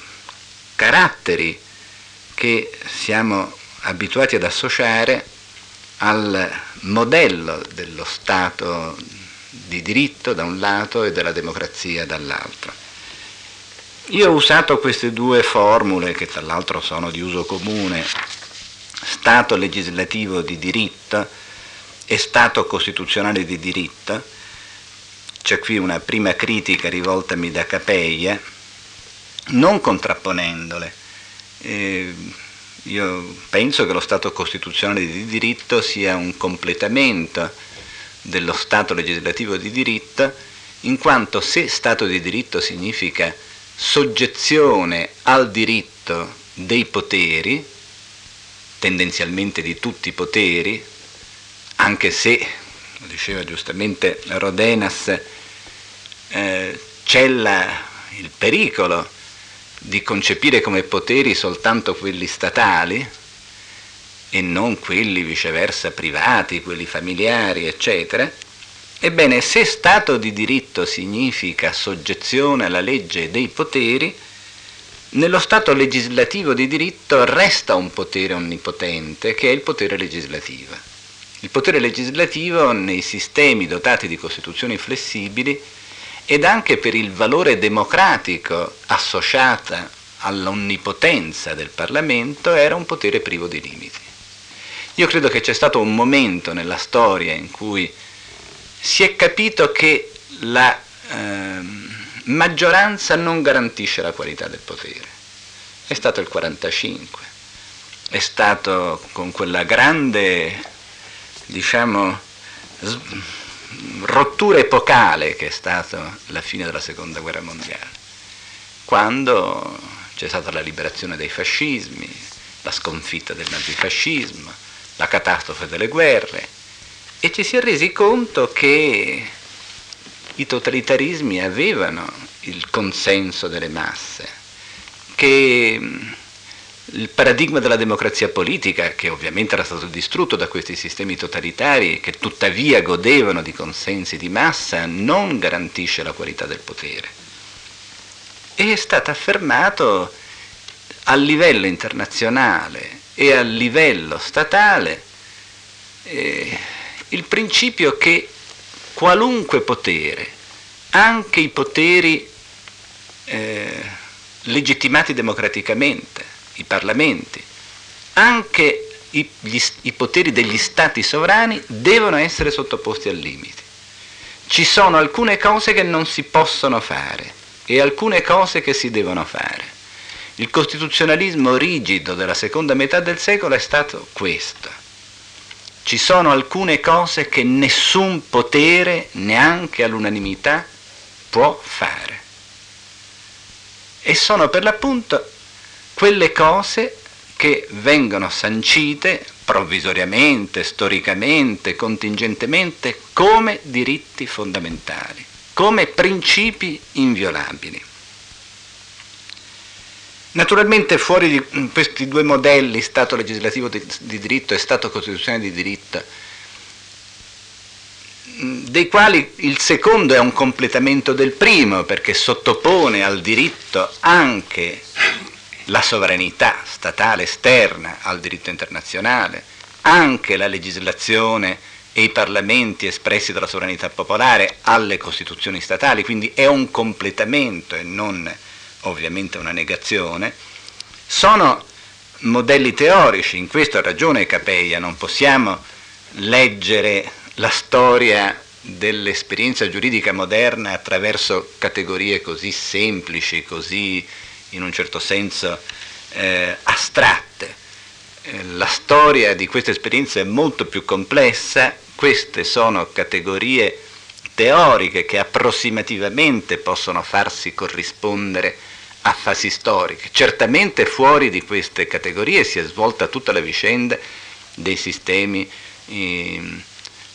caratteri che siamo abituati ad associare al modello dello Stato di diritto da un lato e della democrazia dall'altro. Io ho usato queste due formule, che tra l'altro sono di uso comune, Stato legislativo di diritto e Stato costituzionale di diritto. C'è qui una prima critica rivoltami da Capeia, non contrapponendole. Eh, io penso che lo Stato costituzionale di diritto sia un completamento dello Stato legislativo di diritto, in quanto se Stato di diritto significa soggezione al diritto dei poteri, tendenzialmente di tutti i poteri, anche se, lo diceva giustamente Rodenas, eh, c'è la, il pericolo di concepire come poteri soltanto quelli statali e non quelli viceversa privati, quelli familiari, eccetera, ebbene se Stato di diritto significa soggezione alla legge dei poteri, nello Stato legislativo di diritto resta un potere onnipotente che è il potere legislativo. Il potere legislativo nei sistemi dotati di costituzioni flessibili ed anche per il valore democratico associata all'onnipotenza del Parlamento era un potere privo di limiti. Io credo che c'è stato un momento nella storia in cui si è capito che la eh, maggioranza non garantisce la qualità del potere. È stato il 45, è stato con quella grande, diciamo, rottura epocale che è stata la fine della seconda guerra mondiale, quando c'è stata la liberazione dei fascismi, la sconfitta del nazifascismo, la catastrofe delle guerre e ci si è resi conto che i totalitarismi avevano il consenso delle masse, che il paradigma della democrazia politica, che ovviamente era stato distrutto da questi sistemi totalitari, che tuttavia godevano di consensi di massa, non garantisce la qualità del potere. E è stato affermato a livello internazionale e a livello statale eh, il principio che qualunque potere, anche i poteri eh, legittimati democraticamente, i parlamenti, anche i, gli, i poteri degli stati sovrani devono essere sottoposti al limite. Ci sono alcune cose che non si possono fare e alcune cose che si devono fare. Il costituzionalismo rigido della seconda metà del secolo è stato questo. Ci sono alcune cose che nessun potere, neanche all'unanimità, può fare. E sono per l'appunto quelle cose che vengono sancite provvisoriamente, storicamente, contingentemente come diritti fondamentali, come principi inviolabili. Naturalmente fuori di questi due modelli, Stato legislativo di, di diritto e Stato costituzionale di diritto, dei quali il secondo è un completamento del primo perché sottopone al diritto anche la sovranità statale esterna al diritto internazionale, anche la legislazione e i parlamenti espressi dalla sovranità popolare alle costituzioni statali, quindi è un completamento e non ovviamente una negazione, sono modelli teorici, in questo ha ragione Capeia, non possiamo leggere la storia dell'esperienza giuridica moderna attraverso categorie così semplici, così in un certo senso eh, astratte. Eh, la storia di questa esperienza è molto più complessa, queste sono categorie teoriche che approssimativamente possono farsi corrispondere a fasi storiche. Certamente fuori di queste categorie si è svolta tutta la vicenda dei sistemi eh,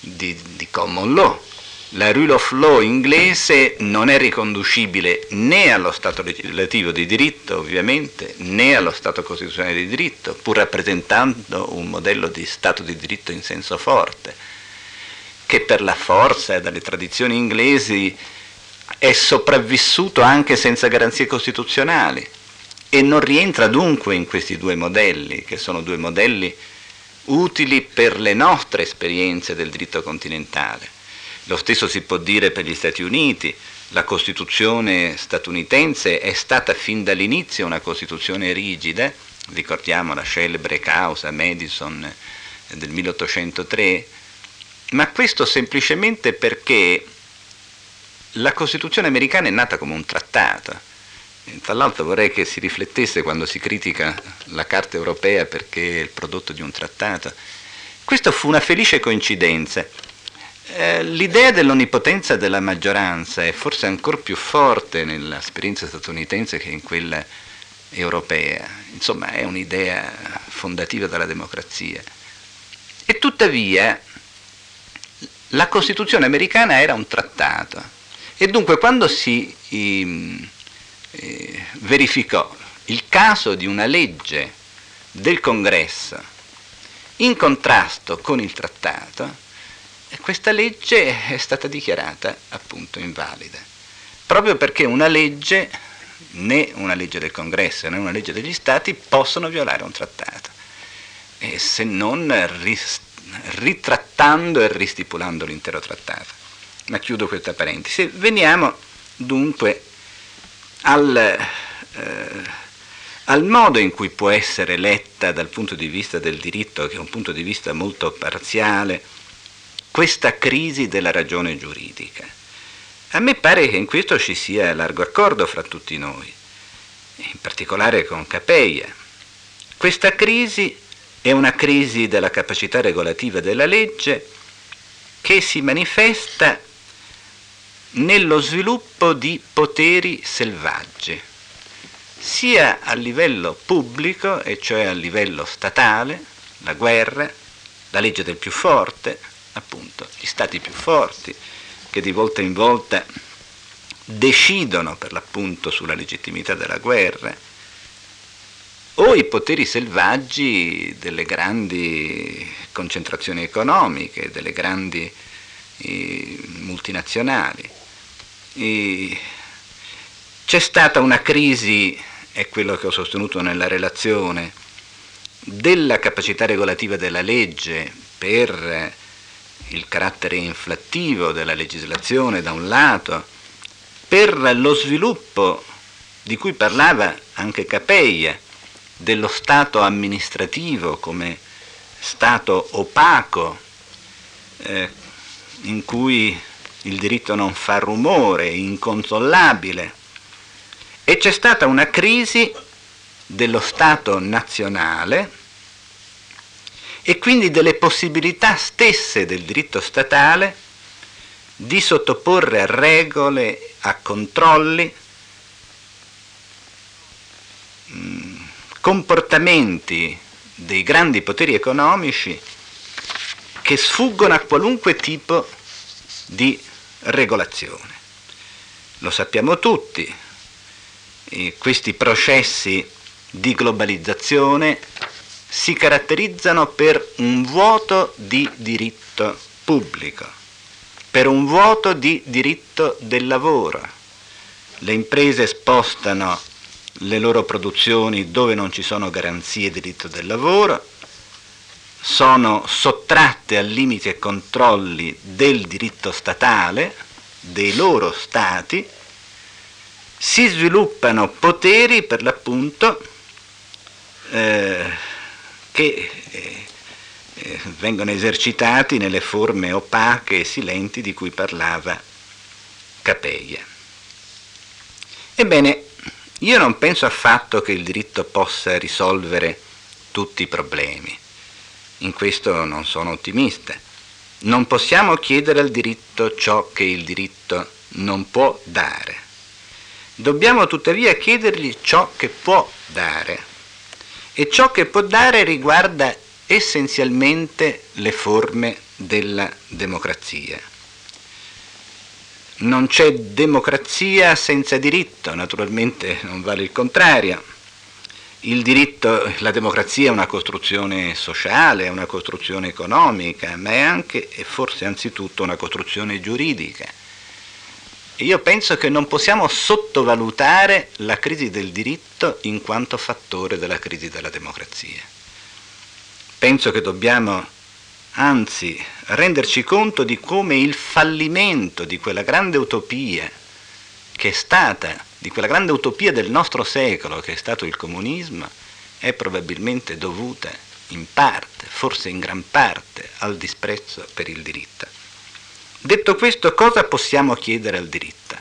di, di common law, la rule of law inglese non è riconducibile né allo Stato legislativo di diritto, ovviamente, né allo Stato costituzionale di diritto, pur rappresentando un modello di Stato di diritto in senso forte, che per la forza e dalle tradizioni inglesi è sopravvissuto anche senza garanzie costituzionali e non rientra dunque in questi due modelli, che sono due modelli utili per le nostre esperienze del diritto continentale. Lo stesso si può dire per gli Stati Uniti. La Costituzione statunitense è stata fin dall'inizio una Costituzione rigida, ricordiamo la celebre causa Madison del 1803, ma questo semplicemente perché la Costituzione americana è nata come un trattato. Tra l'altro vorrei che si riflettesse quando si critica la Carta europea perché è il prodotto di un trattato. Questa fu una felice coincidenza eh, l'idea dell'onnipotenza della maggioranza è forse ancora più forte nell'esperienza statunitense che in quella europea, insomma è un'idea fondativa della democrazia. E tuttavia la Costituzione americana era un trattato e dunque quando si eh, verificò il caso di una legge del Congresso in contrasto con il trattato, questa legge è stata dichiarata appunto invalida, proprio perché una legge, né una legge del Congresso né una legge degli Stati, possono violare un trattato, se non ritrattando e ristipulando l'intero trattato. Ma chiudo questa parentesi. Veniamo dunque al, eh, al modo in cui può essere letta dal punto di vista del diritto, che è un punto di vista molto parziale, questa crisi della ragione giuridica. A me pare che in questo ci sia largo accordo fra tutti noi, in particolare con Capeia. Questa crisi è una crisi della capacità regolativa della legge che si manifesta nello sviluppo di poteri selvaggi, sia a livello pubblico, e cioè a livello statale, la guerra, la legge del più forte, appunto, gli stati più forti, che di volta in volta decidono per l'appunto sulla legittimità della guerra, o i poteri selvaggi delle grandi concentrazioni economiche, delle grandi eh, multinazionali. C'è stata una crisi, è quello che ho sostenuto nella relazione, della capacità regolativa della legge per il carattere inflattivo della legislazione da un lato, per lo sviluppo di cui parlava anche Capeia, dello Stato amministrativo come Stato opaco, eh, in cui il diritto non fa rumore, incontrollabile. E c'è stata una crisi dello Stato nazionale e quindi delle possibilità stesse del diritto statale di sottoporre a regole, a controlli, mm, comportamenti dei grandi poteri economici che sfuggono a qualunque tipo di regolazione. Lo sappiamo tutti, questi processi di globalizzazione si caratterizzano per un vuoto di diritto pubblico, per un vuoto di diritto del lavoro. Le imprese spostano le loro produzioni dove non ci sono garanzie di diritto del lavoro, sono sottratte a limiti e controlli del diritto statale, dei loro stati, si sviluppano poteri per l'appunto eh, che eh, eh, vengono esercitati nelle forme opache e silenti di cui parlava Capeia. Ebbene, io non penso affatto che il diritto possa risolvere tutti i problemi. In questo non sono ottimista. Non possiamo chiedere al diritto ciò che il diritto non può dare. Dobbiamo tuttavia chiedergli ciò che può dare. E ciò che può dare riguarda essenzialmente le forme della democrazia. Non c'è democrazia senza diritto, naturalmente non vale il contrario. Il diritto, la democrazia è una costruzione sociale, è una costruzione economica, ma è anche e forse anzitutto una costruzione giuridica. E io penso che non possiamo sottovalutare la crisi del diritto in quanto fattore della crisi della democrazia. Penso che dobbiamo anzi renderci conto di come il fallimento di quella grande utopia che è stata, di quella grande utopia del nostro secolo che è stato il comunismo, è probabilmente dovuta in parte, forse in gran parte, al disprezzo per il diritto. Detto questo, cosa possiamo chiedere al diritto?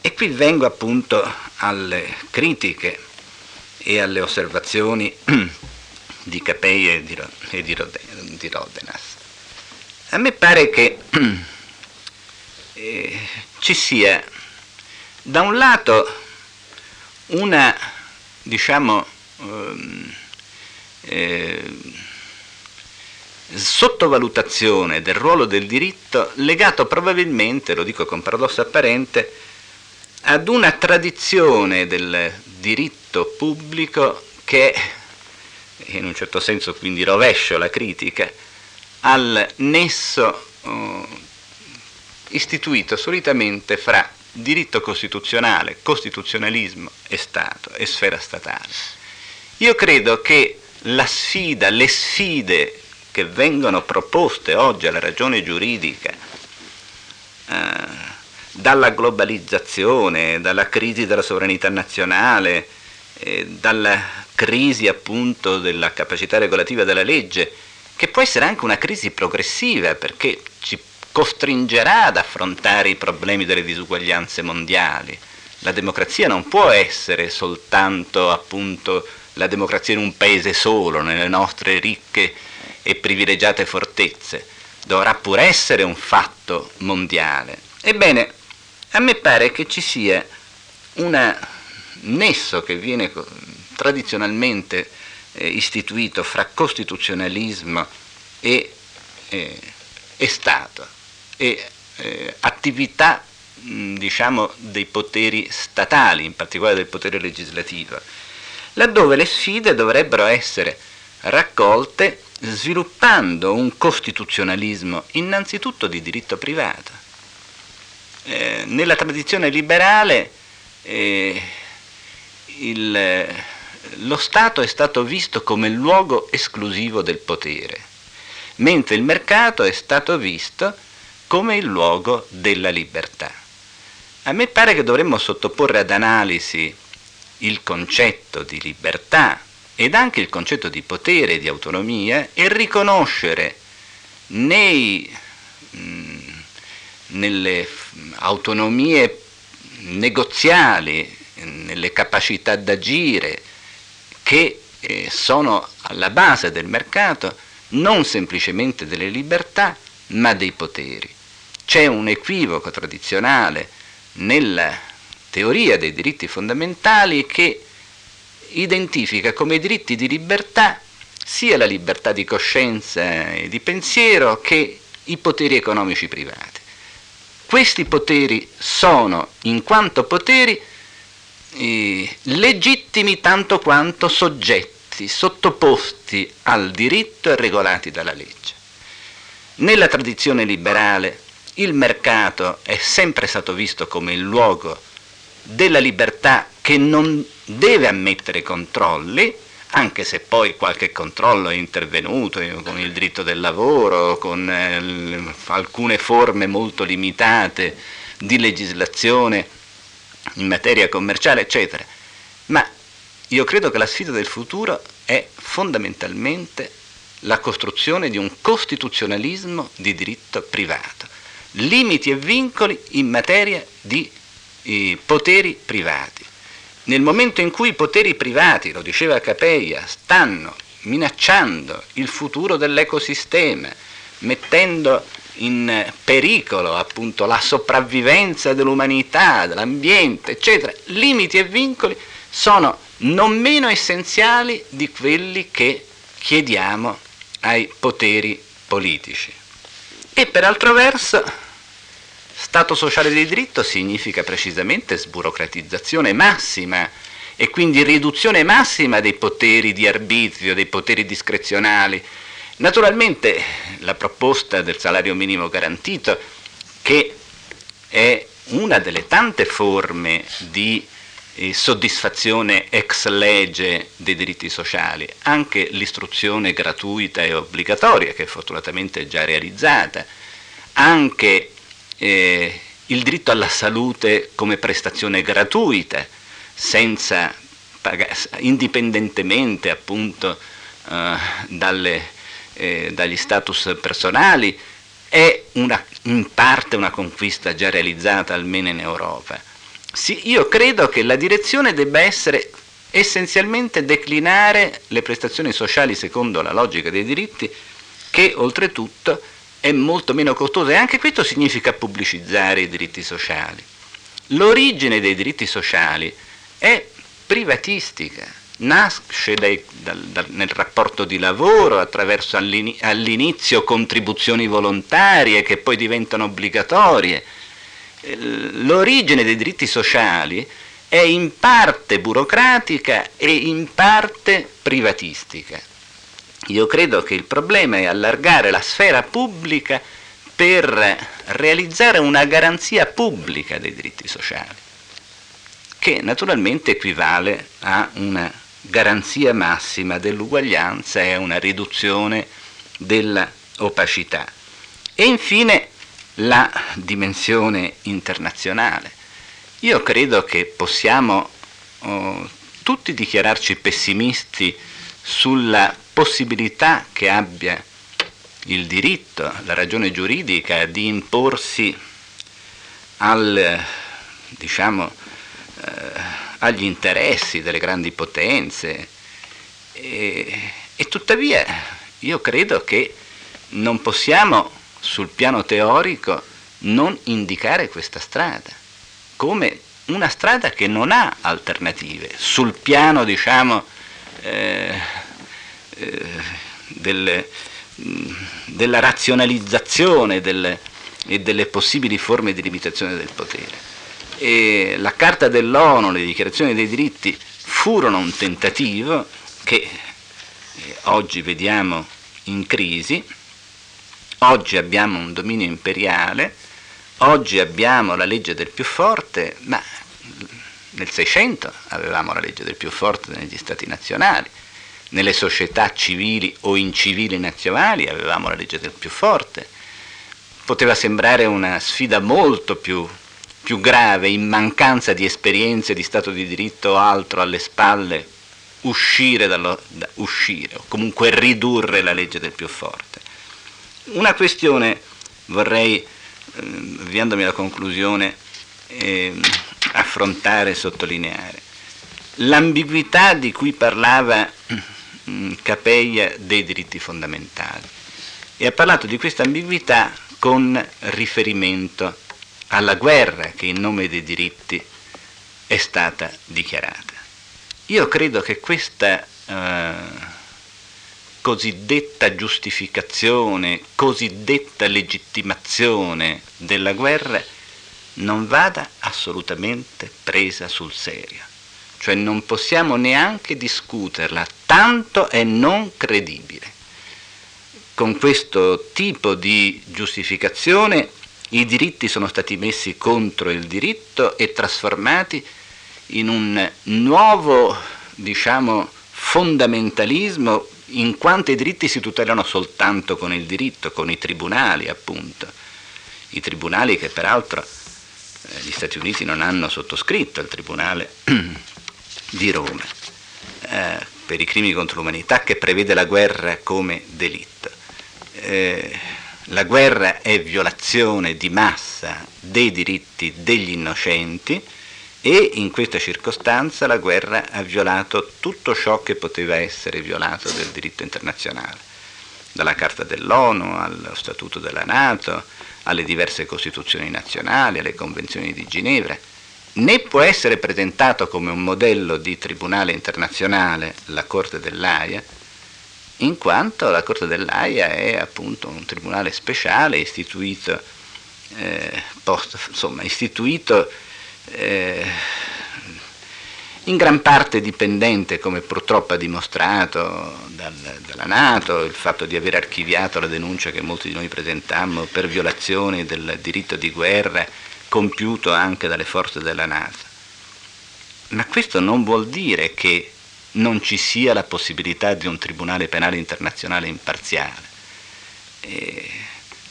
E qui vengo appunto alle critiche e alle osservazioni di Capei e di, e Rodenas. A me pare che eh, ci sia da un lato una, diciamo, ehm, eh, sottovalutazione del ruolo del diritto legato probabilmente, lo dico con paradosso apparente, ad una tradizione del diritto pubblico che, in un certo senso quindi rovescio la critica, al nesso uh, istituito solitamente fra diritto costituzionale, costituzionalismo e Stato e sfera statale. Io credo che la sfida, le sfide che vengono proposte oggi alla ragione giuridica, eh, dalla globalizzazione, dalla crisi della sovranità nazionale, eh, dalla crisi appunto della capacità regolativa della legge, che può essere anche una crisi progressiva perché costringerà ad affrontare i problemi delle disuguaglianze mondiali. La democrazia non può essere soltanto appunto la democrazia in un paese solo, nelle nostre ricche e privilegiate fortezze, dovrà pur essere un fatto mondiale. Ebbene, a me pare che ci sia un nesso che viene tradizionalmente eh, istituito fra costituzionalismo e, eh, e Stato e eh, attività mh, diciamo, dei poteri statali, in particolare del potere legislativo, laddove le sfide dovrebbero essere raccolte sviluppando un costituzionalismo innanzitutto di diritto privato. Eh, nella tradizione liberale eh, il, lo Stato è stato visto come luogo esclusivo del potere, mentre il mercato è stato visto come il luogo della libertà. A me pare che dovremmo sottoporre ad analisi il concetto di libertà ed anche il concetto di potere e di autonomia e riconoscere nei, mh, nelle autonomie negoziali, nelle capacità d'agire che eh, sono alla base del mercato, non semplicemente delle libertà, ma dei poteri. C'è un equivoco tradizionale nella teoria dei diritti fondamentali che identifica come diritti di libertà sia la libertà di coscienza e di pensiero che i poteri economici privati. Questi poteri sono, in quanto poteri, eh, legittimi tanto quanto soggetti, sottoposti al diritto e regolati dalla legge. Nella tradizione liberale il mercato è sempre stato visto come il luogo della libertà che non deve ammettere controlli, anche se poi qualche controllo è intervenuto eh, con il diritto del lavoro, con eh, alcune forme molto limitate di legislazione in materia commerciale, eccetera. Ma io credo che la sfida del futuro è fondamentalmente la costruzione di un costituzionalismo di diritto privato, limiti e vincoli in materia di eh, poteri privati. Nel momento in cui i poteri privati, lo diceva Capeia, stanno minacciando il futuro dell'ecosistema, mettendo in pericolo appunto la sopravvivenza dell'umanità, dell'ambiente, eccetera, limiti e vincoli sono non meno essenziali di quelli che chiediamo ai poteri politici. E per altro verso, Stato sociale di diritto significa precisamente sburocratizzazione massima e quindi riduzione massima dei poteri di arbitrio, dei poteri discrezionali, Naturalmente la proposta del salario minimo garantito, che è una delle tante forme di eh, soddisfazione ex legge dei diritti sociali, anche l'istruzione gratuita e obbligatoria, che fortunatamente è già realizzata, anche eh, il diritto alla salute come prestazione gratuita, senza indipendentemente appunto eh, dalle eh, dagli status personali, è una, in parte una conquista già realizzata almeno in Europa. Sì, io credo che la direzione debba essere essenzialmente declinare le prestazioni sociali secondo la logica dei diritti, che oltretutto è molto meno costosa e anche questo significa pubblicizzare i diritti sociali. L'origine dei diritti sociali è privatistica nasce dai, dal, dal, nel rapporto di lavoro attraverso all'inizio contribuzioni volontarie che poi diventano obbligatorie. L'origine dei diritti sociali è in parte burocratica e in parte privatistica. Io credo che il problema è allargare la sfera pubblica per realizzare una garanzia pubblica dei diritti sociali, che naturalmente equivale a una garanzia massima dell'uguaglianza e a una riduzione dell'opacità. E infine la dimensione internazionale. Io credo che possiamo oh, tutti dichiararci pessimisti sulla possibilità che abbia il diritto, la ragione giuridica di imporsi al, diciamo, eh, agli interessi delle grandi potenze. E, e tuttavia io credo che non possiamo sul piano teorico non indicare questa strada come una strada che non ha alternative sul piano diciamo eh, eh, del, della razionalizzazione delle, e delle possibili forme di limitazione del potere. E la Carta dell'ONU, le dichiarazioni dei diritti furono un tentativo che eh, oggi vediamo in crisi, oggi abbiamo un dominio imperiale, oggi abbiamo la legge del più forte, ma nel 600 avevamo la legge del più forte negli stati nazionali, nelle società civili o incivili nazionali avevamo la legge del più forte. Poteva sembrare una sfida molto più, più grave, in mancanza di esperienze di Stato di diritto o altro alle spalle, uscire, dallo, da, uscire o comunque ridurre la legge del più forte. Una questione vorrei, eh, avviandomi alla conclusione, eh, affrontare e sottolineare. L'ambiguità di cui parlava mm, Capeia dei diritti fondamentali e ha parlato di questa ambiguità con riferimento alla guerra che in nome dei diritti è stata dichiarata. Io credo che questa eh, cosiddetta giustificazione, cosiddetta legittimazione della guerra non vada assolutamente presa sul serio. Cioè non possiamo neanche discuterla, tanto è non credibile. Con questo tipo di giustificazione i diritti sono stati messi contro il diritto e trasformati in un nuovo, diciamo, fondamentalismo in quanto i diritti si tutelano soltanto con il diritto, con i tribunali appunto. I tribunali che peraltro eh, gli Stati Uniti non hanno sottoscritto il Tribunale di Roma eh, per i crimini contro l'umanità che prevede la guerra come delitto. Eh, la guerra è violazione di massa dei diritti degli innocenti e in questa circostanza la guerra ha violato tutto ciò che poteva essere violato del diritto internazionale, dalla Carta dell'ONU allo Statuto della Nato, alle diverse costituzioni nazionali, alle convenzioni di Ginevra, né può essere presentato come un modello di tribunale internazionale la Corte dell'AIA, in quanto la Corte dell'AIA è appunto un tribunale speciale istituito, eh, post, insomma, istituito eh, in gran parte dipendente, come purtroppo ha dimostrato dal, dalla Nato, il fatto di aver archiviato la denuncia che molti di noi presentammo per violazione del diritto di guerra compiuto anche dalle forze della Nato. Ma questo non vuol dire che non ci sia la possibilità di un tribunale penale internazionale imparziale. E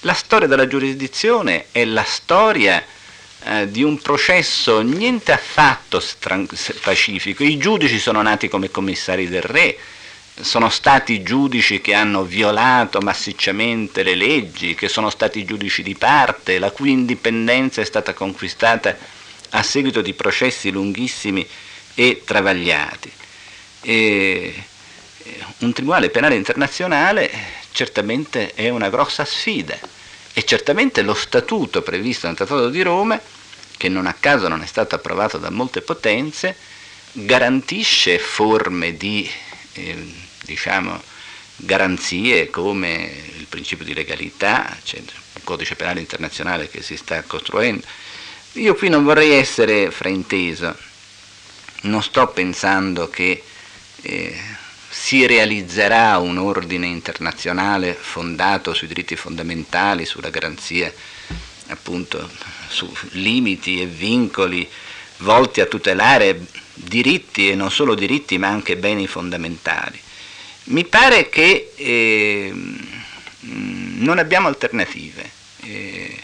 la storia della giurisdizione è la storia eh, di un processo niente affatto pacifico. I giudici sono nati come commissari del re, sono stati giudici che hanno violato massicciamente le leggi, che sono stati giudici di parte, la cui indipendenza è stata conquistata a seguito di processi lunghissimi e travagliati. E un tribunale penale internazionale certamente è una grossa sfida e certamente lo statuto previsto nel Trattato di Roma, che non a caso non è stato approvato da molte potenze, garantisce forme di eh, diciamo, garanzie come il principio di legalità, cioè il codice penale internazionale che si sta costruendo. Io qui non vorrei essere frainteso, non sto pensando che eh, si realizzerà un ordine internazionale fondato sui diritti fondamentali, sulla garanzia appunto su limiti e vincoli volti a tutelare diritti e non solo diritti ma anche beni fondamentali. Mi pare che eh, non abbiamo alternative. Eh,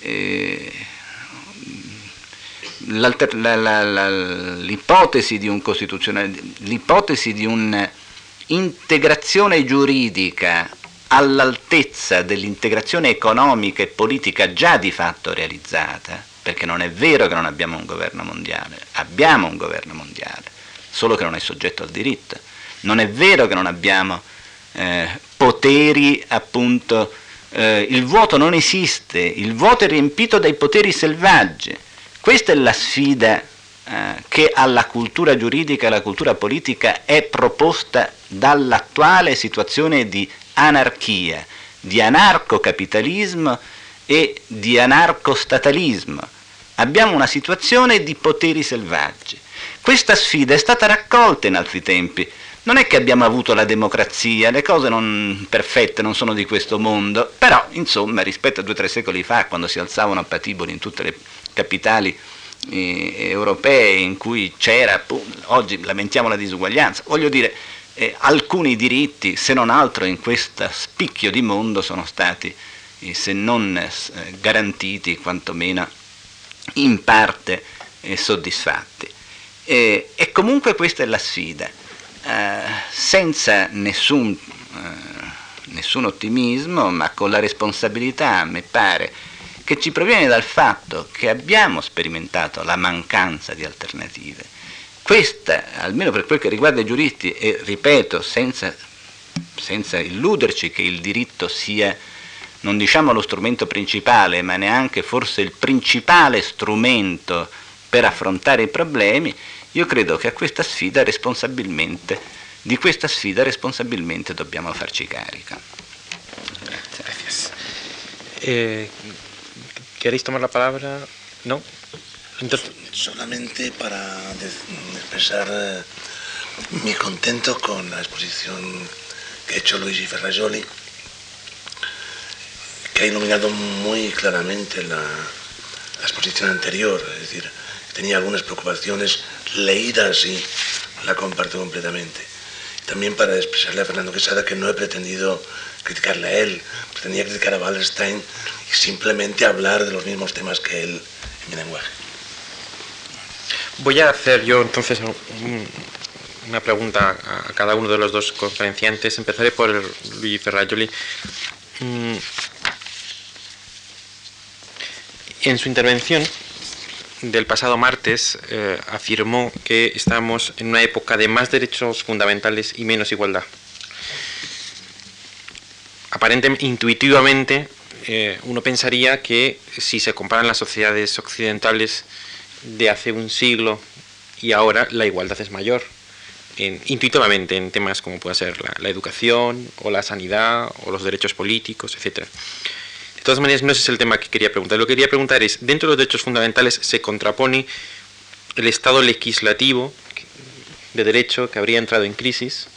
eh, l'ipotesi di un costituzionale, l'ipotesi di un'integrazione giuridica all'altezza dell'integrazione economica e politica già di fatto realizzata, perché non è vero che non abbiamo un governo mondiale, abbiamo un governo mondiale, solo che non è soggetto al diritto. Non è vero che non abbiamo eh, poteri, appunto, eh, il vuoto non esiste, il vuoto è riempito dai poteri selvaggi. Questa è la sfida eh, che alla cultura giuridica e alla cultura politica è proposta dall'attuale situazione di anarchia, di anarcocapitalismo e di anarcostatalismo. Abbiamo una situazione di poteri selvaggi. Questa sfida è stata raccolta in altri tempi. Non è che abbiamo avuto la democrazia, le cose non perfette non sono di questo mondo, però insomma rispetto a due o tre secoli fa, quando si alzavano a patiboli in tutte le capitali eh, europee in cui c'era, oggi lamentiamo la disuguaglianza, voglio dire, eh, alcuni diritti, se non altro in questo spicchio di mondo, sono stati, eh, se non eh, garantiti, quantomeno in parte eh, soddisfatti. e comunque questa è la sfida, eh, senza nessun, eh, nessun ottimismo, ma con la responsabilità, a me pare, che ci proviene dal fatto che abbiamo sperimentato la mancanza di alternative. Questa, almeno per quel che riguarda i giuristi, e ripeto, senza, senza illuderci che il diritto sia, non diciamo lo strumento principale, ma neanche forse il principale strumento per affrontare i problemi, io credo che a questa sfida responsabilmente, di questa sfida responsabilmente dobbiamo farci carico. Grazie. Eh, ¿Queréis tomar la palabra? No? Solamente para expresar eh, mi contento con la exposición que ha hecho Luigi Ferrajoli, que ha iluminado muy claramente la, exposición anterior, es decir, tenía algunas preocupaciones leídas y la comparto completamente. También para expresarle a Fernando Quesada que no he pretendido criticarle a él, pretendía criticar a Wallerstein y simplemente hablar de los mismos temas que él en mi lenguaje. Voy a hacer yo entonces una pregunta a cada uno de los dos conferenciantes. Empezaré por Luigi Ferrajoli. Mm, en su intervención del pasado martes eh, afirmó que estamos en una época de más derechos fundamentales y menos igualdad. Aparentemente, intuitivamente, eh, uno pensaría que si se comparan las sociedades occidentales de hace un siglo y ahora la igualdad es mayor, intuitivamente en temas como puede ser la, educación o la sanidad o los derechos políticos, etc. Todas maneras, no ese es el tema que quería preguntar. Lo que quería preguntar es, dentro de los derechos fundamentales se contrapone el Estado legislativo de derecho que habría entrado en crisis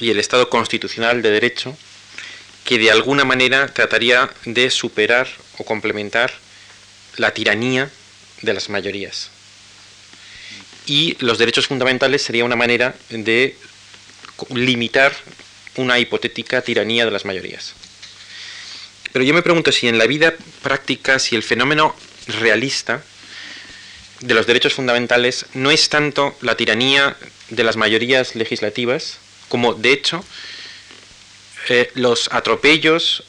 y el Estado constitucional de derecho que de alguna manera trataría de superar o complementar la tiranía de las mayorías. Y los derechos fundamentales sería una manera de limitar una hipotética tiranía de las mayorías. Pero yo me pregunto si en la vida práctica, si el fenómeno realista de los derechos fundamentales no es tanto la tiranía de las mayorías legislativas, como de hecho eh, los atropellos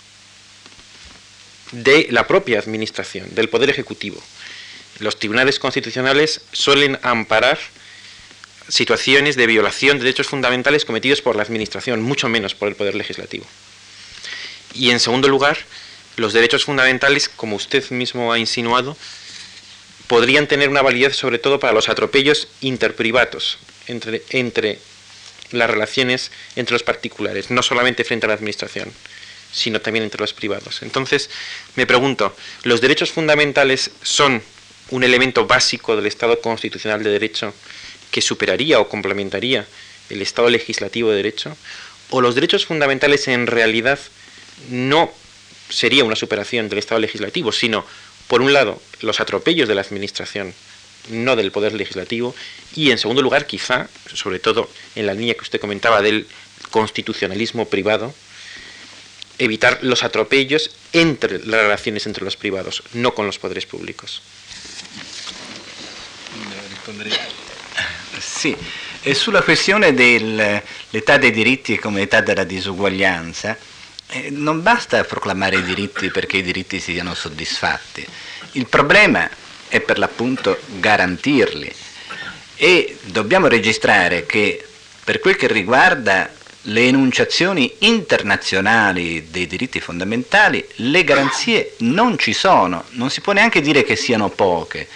de la propia administración, del Poder Ejecutivo los tribunales constitucionales suelen amparar situaciones de violación de derechos fundamentales cometidos por la Administración, mucho menos por el Poder Legislativo. Y en segundo lugar, los derechos fundamentales, como usted mismo ha insinuado, podrían tener una validez sobre todo para los atropellos interprivatos entre, entre las relaciones entre los particulares, no solamente frente a la administración, sino también entre los privados. Entonces, me pregunto, ¿los derechos fundamentales son un elemento básico del Estado constitucional de derecho que superaría o complementaría el Estado legislativo de derecho? ¿O los derechos fundamentales en realidad no sería una superación del Estado legislativo, sino, por un lado, los atropellos de la Administración, no del Poder Legislativo, y en segundo lugar, quizá, sobre todo en la línea que usted comentaba del constitucionalismo privado, evitar los atropellos entre las relaciones entre los privados, no con los poderes públicos. Sì, e sulla questione dell'età dei diritti come età della disuguaglianza, eh, non basta proclamare i diritti perché i diritti siano soddisfatti, il problema è per l'appunto garantirli. E dobbiamo registrare che per quel che riguarda le enunciazioni internazionali dei diritti fondamentali, le garanzie non ci sono, non si può neanche dire che siano poche.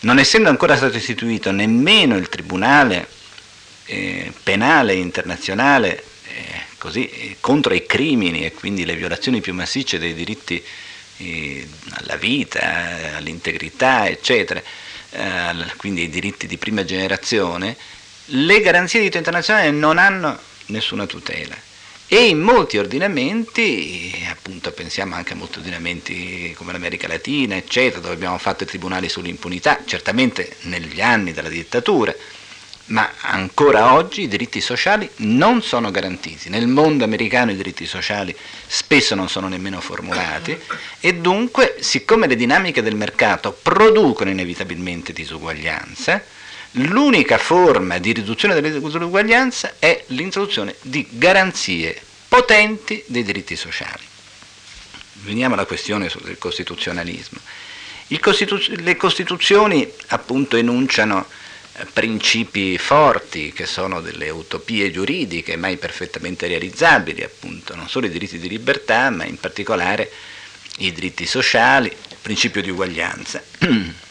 Non essendo ancora stato istituito nemmeno il Tribunale eh, Penale Internazionale eh, così, eh, contro i crimini e quindi le violazioni più massicce dei diritti eh, alla vita, all'integrità, eccetera, eh, quindi i diritti di prima generazione, le garanzie di diritto internazionale non hanno nessuna tutela. E in molti ordinamenti, appunto pensiamo anche a molti ordinamenti come l'America Latina, eccetera, dove abbiamo fatto i tribunali sull'impunità, certamente negli anni della dittatura, ma ancora oggi i diritti sociali non sono garantiti. Nel mondo americano i diritti sociali spesso non sono nemmeno formulati e dunque, siccome le dinamiche del mercato producono inevitabilmente disuguaglianze, l'unica forma di riduzione delle disuguaglianze è l'introduzione di garanzie potenti dei diritti sociali. Veniamo alla questione del costituzionalismo. Costitu- le Costituzioni appunto enunciano principi forti che sono delle utopie giuridiche mai perfettamente realizzabili, appunto, non solo i diritti di libertà, ma in particolare i diritti sociali, il principio di uguaglianza.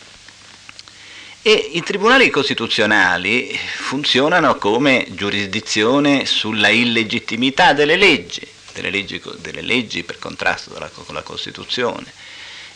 E i tribunali costituzionali funzionano come giurisdizione sulla illegittimità delle leggi, delle leggi, delle leggi per contrasto con la Costituzione.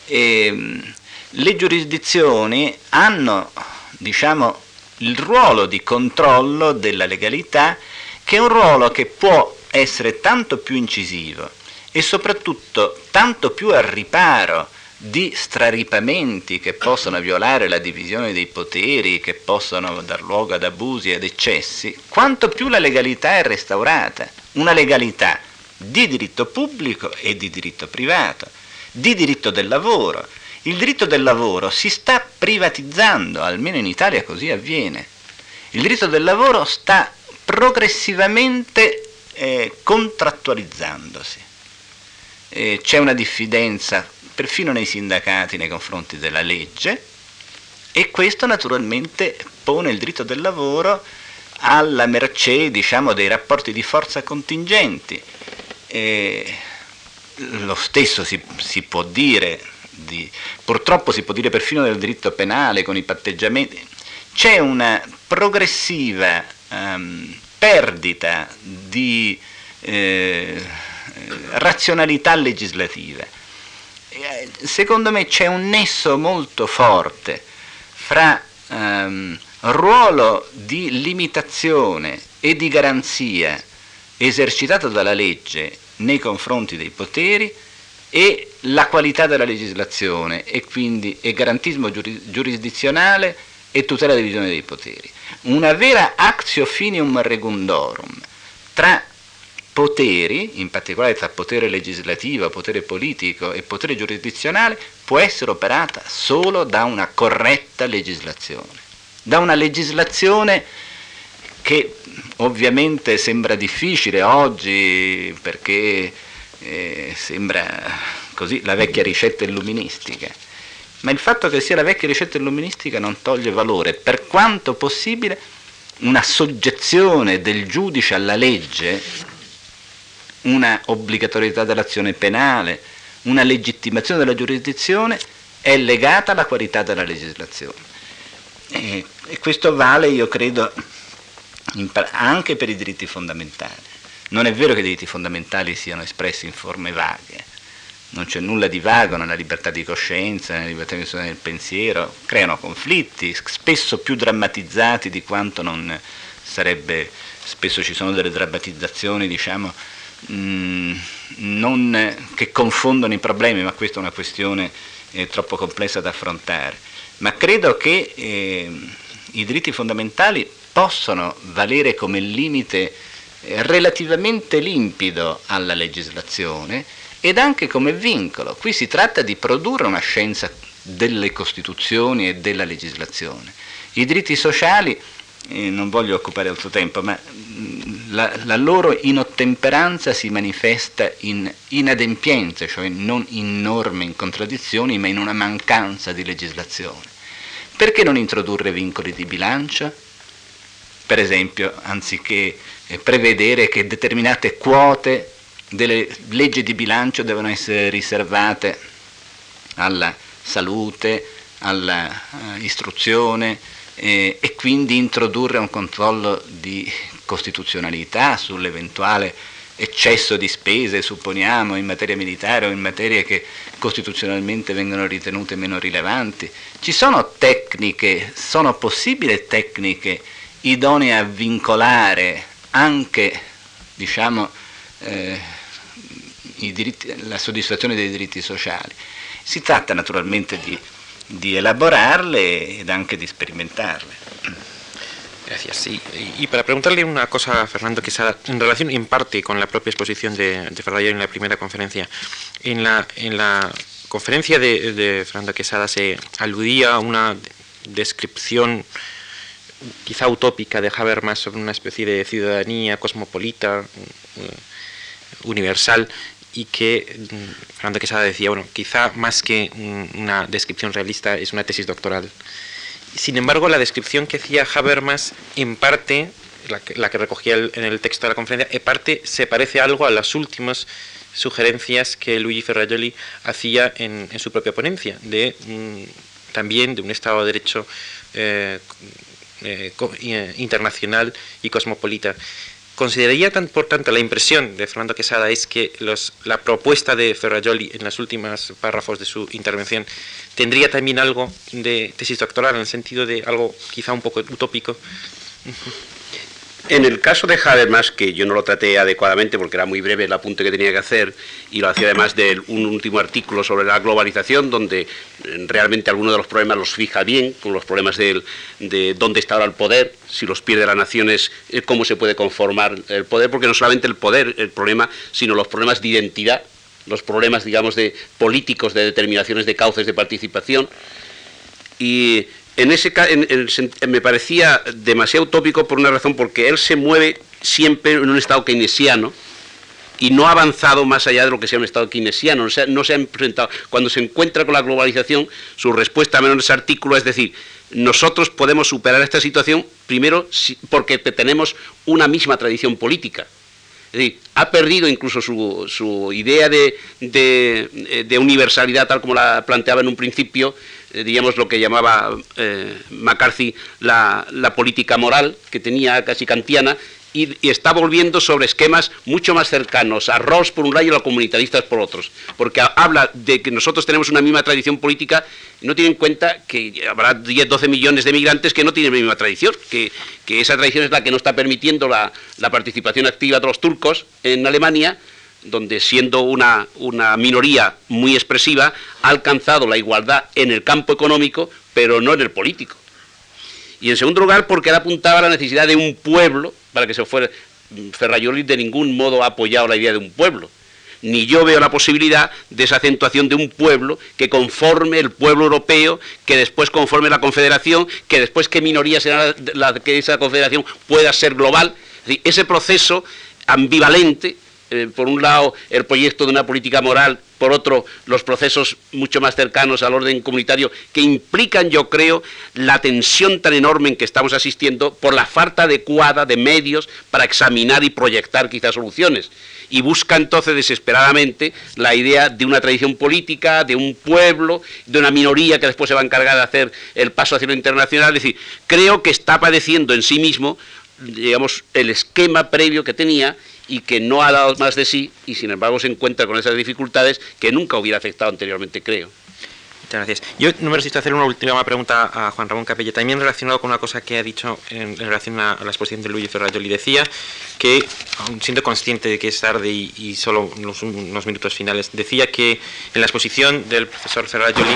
E, le giurisdizioni hanno, diciamo, il ruolo di controllo della legalità, che è un ruolo che può essere tanto più incisivo e soprattutto tanto più al riparo di straripamenti che possono violare la divisione dei poteri, che possono dar luogo ad abusi ed eccessi, quanto più la legalità è restaurata. Una legalità di diritto pubblico e di diritto privato, di diritto del lavoro. Il diritto del lavoro si sta privatizzando, almeno in Italia così avviene. Il diritto del lavoro sta progressivamente eh, contrattualizzandosi. Eh, c'è una diffidenza perfino nei sindacati nei confronti della legge e questo naturalmente pone il diritto del lavoro alla mercé diciamo, dei rapporti di forza contingenti. E lo stesso si, si può dire, di, purtroppo si può dire perfino del diritto penale con i patteggiamenti, c'è una progressiva um, perdita di eh, razionalità legislativa. Eh, secondo me c'è un nesso molto forte fra ehm, ruolo di limitazione e di garanzia esercitato dalla legge nei confronti dei poteri e la qualità della legislazione e quindi e garantismo giurisdizionale e tutela della divisione dei poteri. Una vera actio finium regundorum tra poteri, in particolare tra potere legislativo, potere politico e potere giurisdizionale, può essere operata solo da una corretta legislazione, da una legislazione che ovviamente sembra difficile oggi perché sembra così la vecchia ricetta illuministica, ma il fatto che sia la vecchia ricetta illuministica non toglie valore, per quanto possibile una soggezione del giudice alla legge una obbligatorietà dell'azione penale, una legittimazione della giurisdizione, è legata alla qualità della legislazione. E, e questo vale, io credo, anche per i diritti fondamentali. Non è vero che i diritti fondamentali siano espressi in forme vaghe, non c'è nulla di vago nella libertà di coscienza, nella libertà di del pensiero, creano conflitti, spesso più drammatizzati di quanto non sarebbe, spesso ci sono delle drammatizzazioni, diciamo, mh, mm, non, che confondono i problemi, ma questa è una questione eh, troppo complessa da affrontare. Ma credo che eh, i diritti fondamentali possono valere come limite relativamente limpido alla legislazione ed anche come vincolo. Qui si tratta di produrre una scienza delle costituzioni e della legislazione. I diritti sociali, eh, non voglio occupare suo tempo, ma mm, la, la, loro inottemperanza si manifesta in inadempienze, cioè non in norme, in contraddizioni, ma in una mancanza di legislazione. Perché non introdurre vincoli di bilancio? Per esempio, anziché prevedere che determinate quote delle leggi di bilancio devono essere riservate alla salute, all'istruzione eh, e quindi introdurre un controllo di costituzionalità sull'eventuale eccesso di spese, supponiamo, in materia militare o in materie che costituzionalmente vengono ritenute meno rilevanti. Ci sono tecniche, sono possibili tecniche idonee a vincolare anche, diciamo, eh, diritti, la soddisfazione dei diritti sociali. Si tratta naturalmente di, di elaborarle ed anche di sperimentarle. Gracias. Sí. Y para preguntarle una cosa a Fernando Quesada, en relación en parte con la propia exposición de, de Ferrayo en la primera conferencia, en la, en la conferencia de, de, Fernando Quesada se aludía a una descripción quizá utópica de Habermas sobre una especie de ciudadanía cosmopolita, universal, y que mm, Fernando Quesada decía, bueno, quizá más que una descripción realista es una tesis doctoral. Sin embargo, la descripción que hacía Habermas, en parte, la que, recogía en el texto de la conferencia, en parte se parece algo a las últimas sugerencias que Luigi Ferrajoli hacía en, su propia ponencia, de mm, también de un Estado de Derecho eh, eh, eh, internacional y cosmopolita. Consideraría, por tanto, la impresión de Fernando Quesada es que la propuesta de Ferrajoli en los últimos párrafos de su intervención tendría también algo de tesis doctoral, en el sentido de algo quizá un poco utópico. En el caso de Habermas, que yo no lo traté adecuadamente porque era muy breve el apunte que tenía que hacer, y lo hacía además de un último artículo sobre la globalización, donde eh, realmente algunos de los problemas los fija bien, con los problemas de, dónde está ahora el poder, si los pierde la nación es eh, cómo se puede conformar el poder, porque no solamente el poder el problema, sino los problemas de identidad, los problemas, digamos, de políticos, de determinaciones de cauces de participación. Y en ese me parecía demasiado utópico por una razón, porque él se mueve siempre en un estado keynesiano y no ha avanzado más allá de lo que sea un estado keynesiano, no se, ha presentado. Cuando se encuentra con la globalización, su respuesta a menos ese artículo es decir, nosotros podemos superar esta situación primero porque tenemos una misma tradición política. Es decir, ha perdido incluso su, su idea de, de, de universalidad tal como la planteaba en un principio, eh, digamos, lo que llamaba eh, McCarthy la, política moral, que tenía casi kantiana, y, está volviendo sobre esquemas mucho más cercanos a Ross por un lado y a los comunitaristas por otros, porque habla de que nosotros tenemos una misma tradición política y no tiene en cuenta que habrá 10, 12 millones de migrantes que no tienen la misma tradición, que, esa tradición es la que no está permitiendo la participación activa de los turcos en Alemania, donde siendo una, minoría muy expresiva, ha alcanzado la igualdad en el campo económico, pero no en el político. Y en segundo lugar, porque él apuntaba a la necesidad de un pueblo, para que se fuera. Ferrayoli de ningún modo ha apoyado la idea de un pueblo. Ni yo veo la posibilidad de esa acentuación de un pueblo que conforme el pueblo europeo, que después conforme la confederación, que después qué minoría será la que esa confederación pueda ser global. Ese proceso ambivalente eh, por un lado, el proyecto de una política moral, por otro, los procesos mucho más cercanos al orden comunitario, que implican, yo creo, la tensión tan enorme en que estamos asistiendo por la falta adecuada de medios para examinar y proyectar quizás soluciones. Y busca entonces desesperadamente la idea de una tradición política, de un pueblo, de una minoría que después se va a encargar de hacer el paso hacia lo internacional. Es decir, creo que está padeciendo en sí mismo, digamos, el esquema previo que tenía y que no ha dado más de sí y sin embargo se encuentra con esas dificultades que nunca hubiera afectado anteriormente, creo. Muchas gracias. Yo no me resisto a hacer una última pregunta a Juan Ramón Capella, también relacionado con una cosa que ha dicho en, relación a, la exposición de Luigi Ferrajoli. Decía que, siendo consciente de que es tarde y, solo unos, unos, minutos finales, decía que en la exposición del profesor Ferrajoli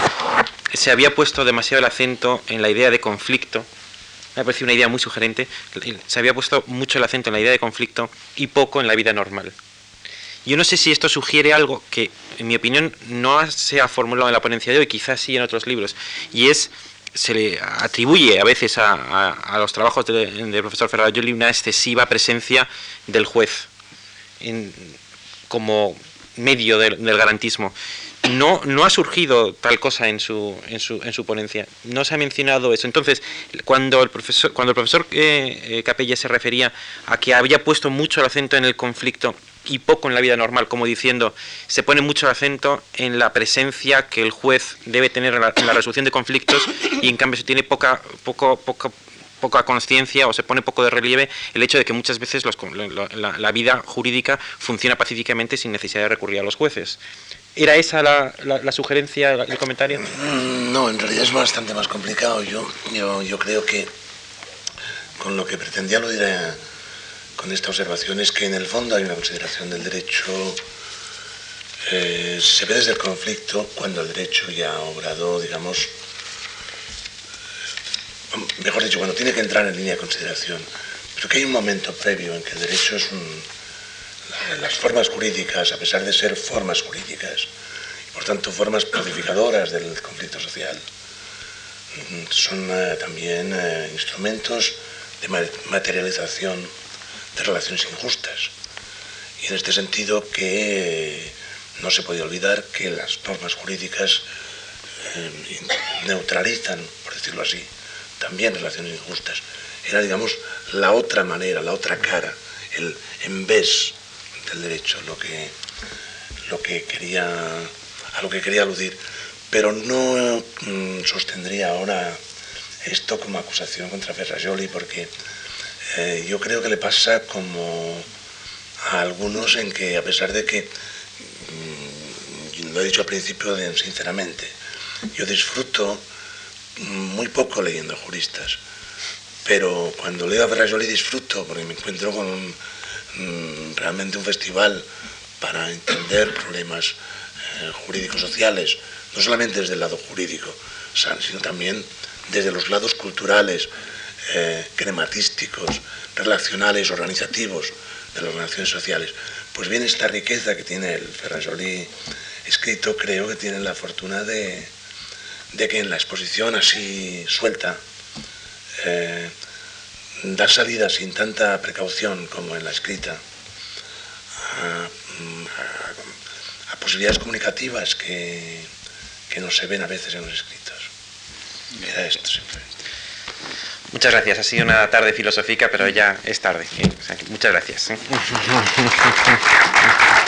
se había puesto demasiado el acento en la idea de conflicto me ha parecido una idea muy sugerente, se había puesto mucho el acento en la idea de conflicto y poco en la vida normal. Yo no sé si esto sugiere algo que, en mi opinión, no se ha formulado en la ponencia de hoy, quizás sí en otros libros, y es, se le atribuye a veces a, los trabajos del de profesor Ferrari una excesiva presencia del juez como medio del garantismo no, no ha surgido tal cosa en su, en, su, en su ponencia. No se ha mencionado eso. Entonces, cuando el profesor, cuando el profesor eh, eh, Capella se refería a que había puesto mucho el acento en el conflicto y poco en la vida normal, como diciendo, se pone mucho el acento en la presencia que el juez debe tener en la, resolución de conflictos y en cambio se tiene poca, poco, poco, poca conciencia o se pone poco de relieve el hecho de que muchas veces la, vida jurídica funciona pacíficamente sin necesidad de recurrir a los jueces. ¿Era esa la, la, sugerencia, el comentario? Mm, no, en realidad es bastante más complicado. Yo, yo, yo creo que con lo que pretendía lo diré con esta observación es que en el fondo hay una consideración del derecho, eh, se ve desde el conflicto cuando el derecho ya ha obrado, digamos, mejor dicho, cuando tiene que entrar en línea de consideración, pero que hay un momento previo en que el derecho es un, las formas jurídicas, a pesar de ser formas jurídicas, y por tanto formas codificadoras del conflicto social, mm, son eh, también eh, instrumentos de materialización de relaciones injustas. Y en este sentido que no se puede olvidar que las normas jurídicas eh, neutralizan, por decirlo así, también relaciones injustas. Era, digamos, la otra manera, la otra cara, el en vez del derecho, lo que, lo que quería, a lo que quería aludir. Pero no mm, sostendría ahora esto como acusación contra Ferrajoli, porque eh, yo creo que le pasa como a algunos en que, a pesar de que, mm, lo he dicho al principio sinceramente, yo disfruto muy poco leyendo juristas, pero cuando leo a Ferrajoli disfruto porque me encuentro con Mm, realmente un festival para entender problemas eh, jurídicos sociales, no solamente desde el lado jurídico, sino también desde los lados culturales, eh, crematísticos, relacionales, organizativos de las relaciones sociales. Pues bien, esta riqueza que tiene el Ferrajoli escrito, creo que tiene la fortuna de, que en la exposición así suelta, eh, dar salida sin tanta precaución como en la escrita a, posibilidades comunicativas que, que, no se ven a veces en los escritos. Era esto simplemente. Muchas gracias. Ha sido una tarde filosófica, pero ya es tarde. Muchas gracias.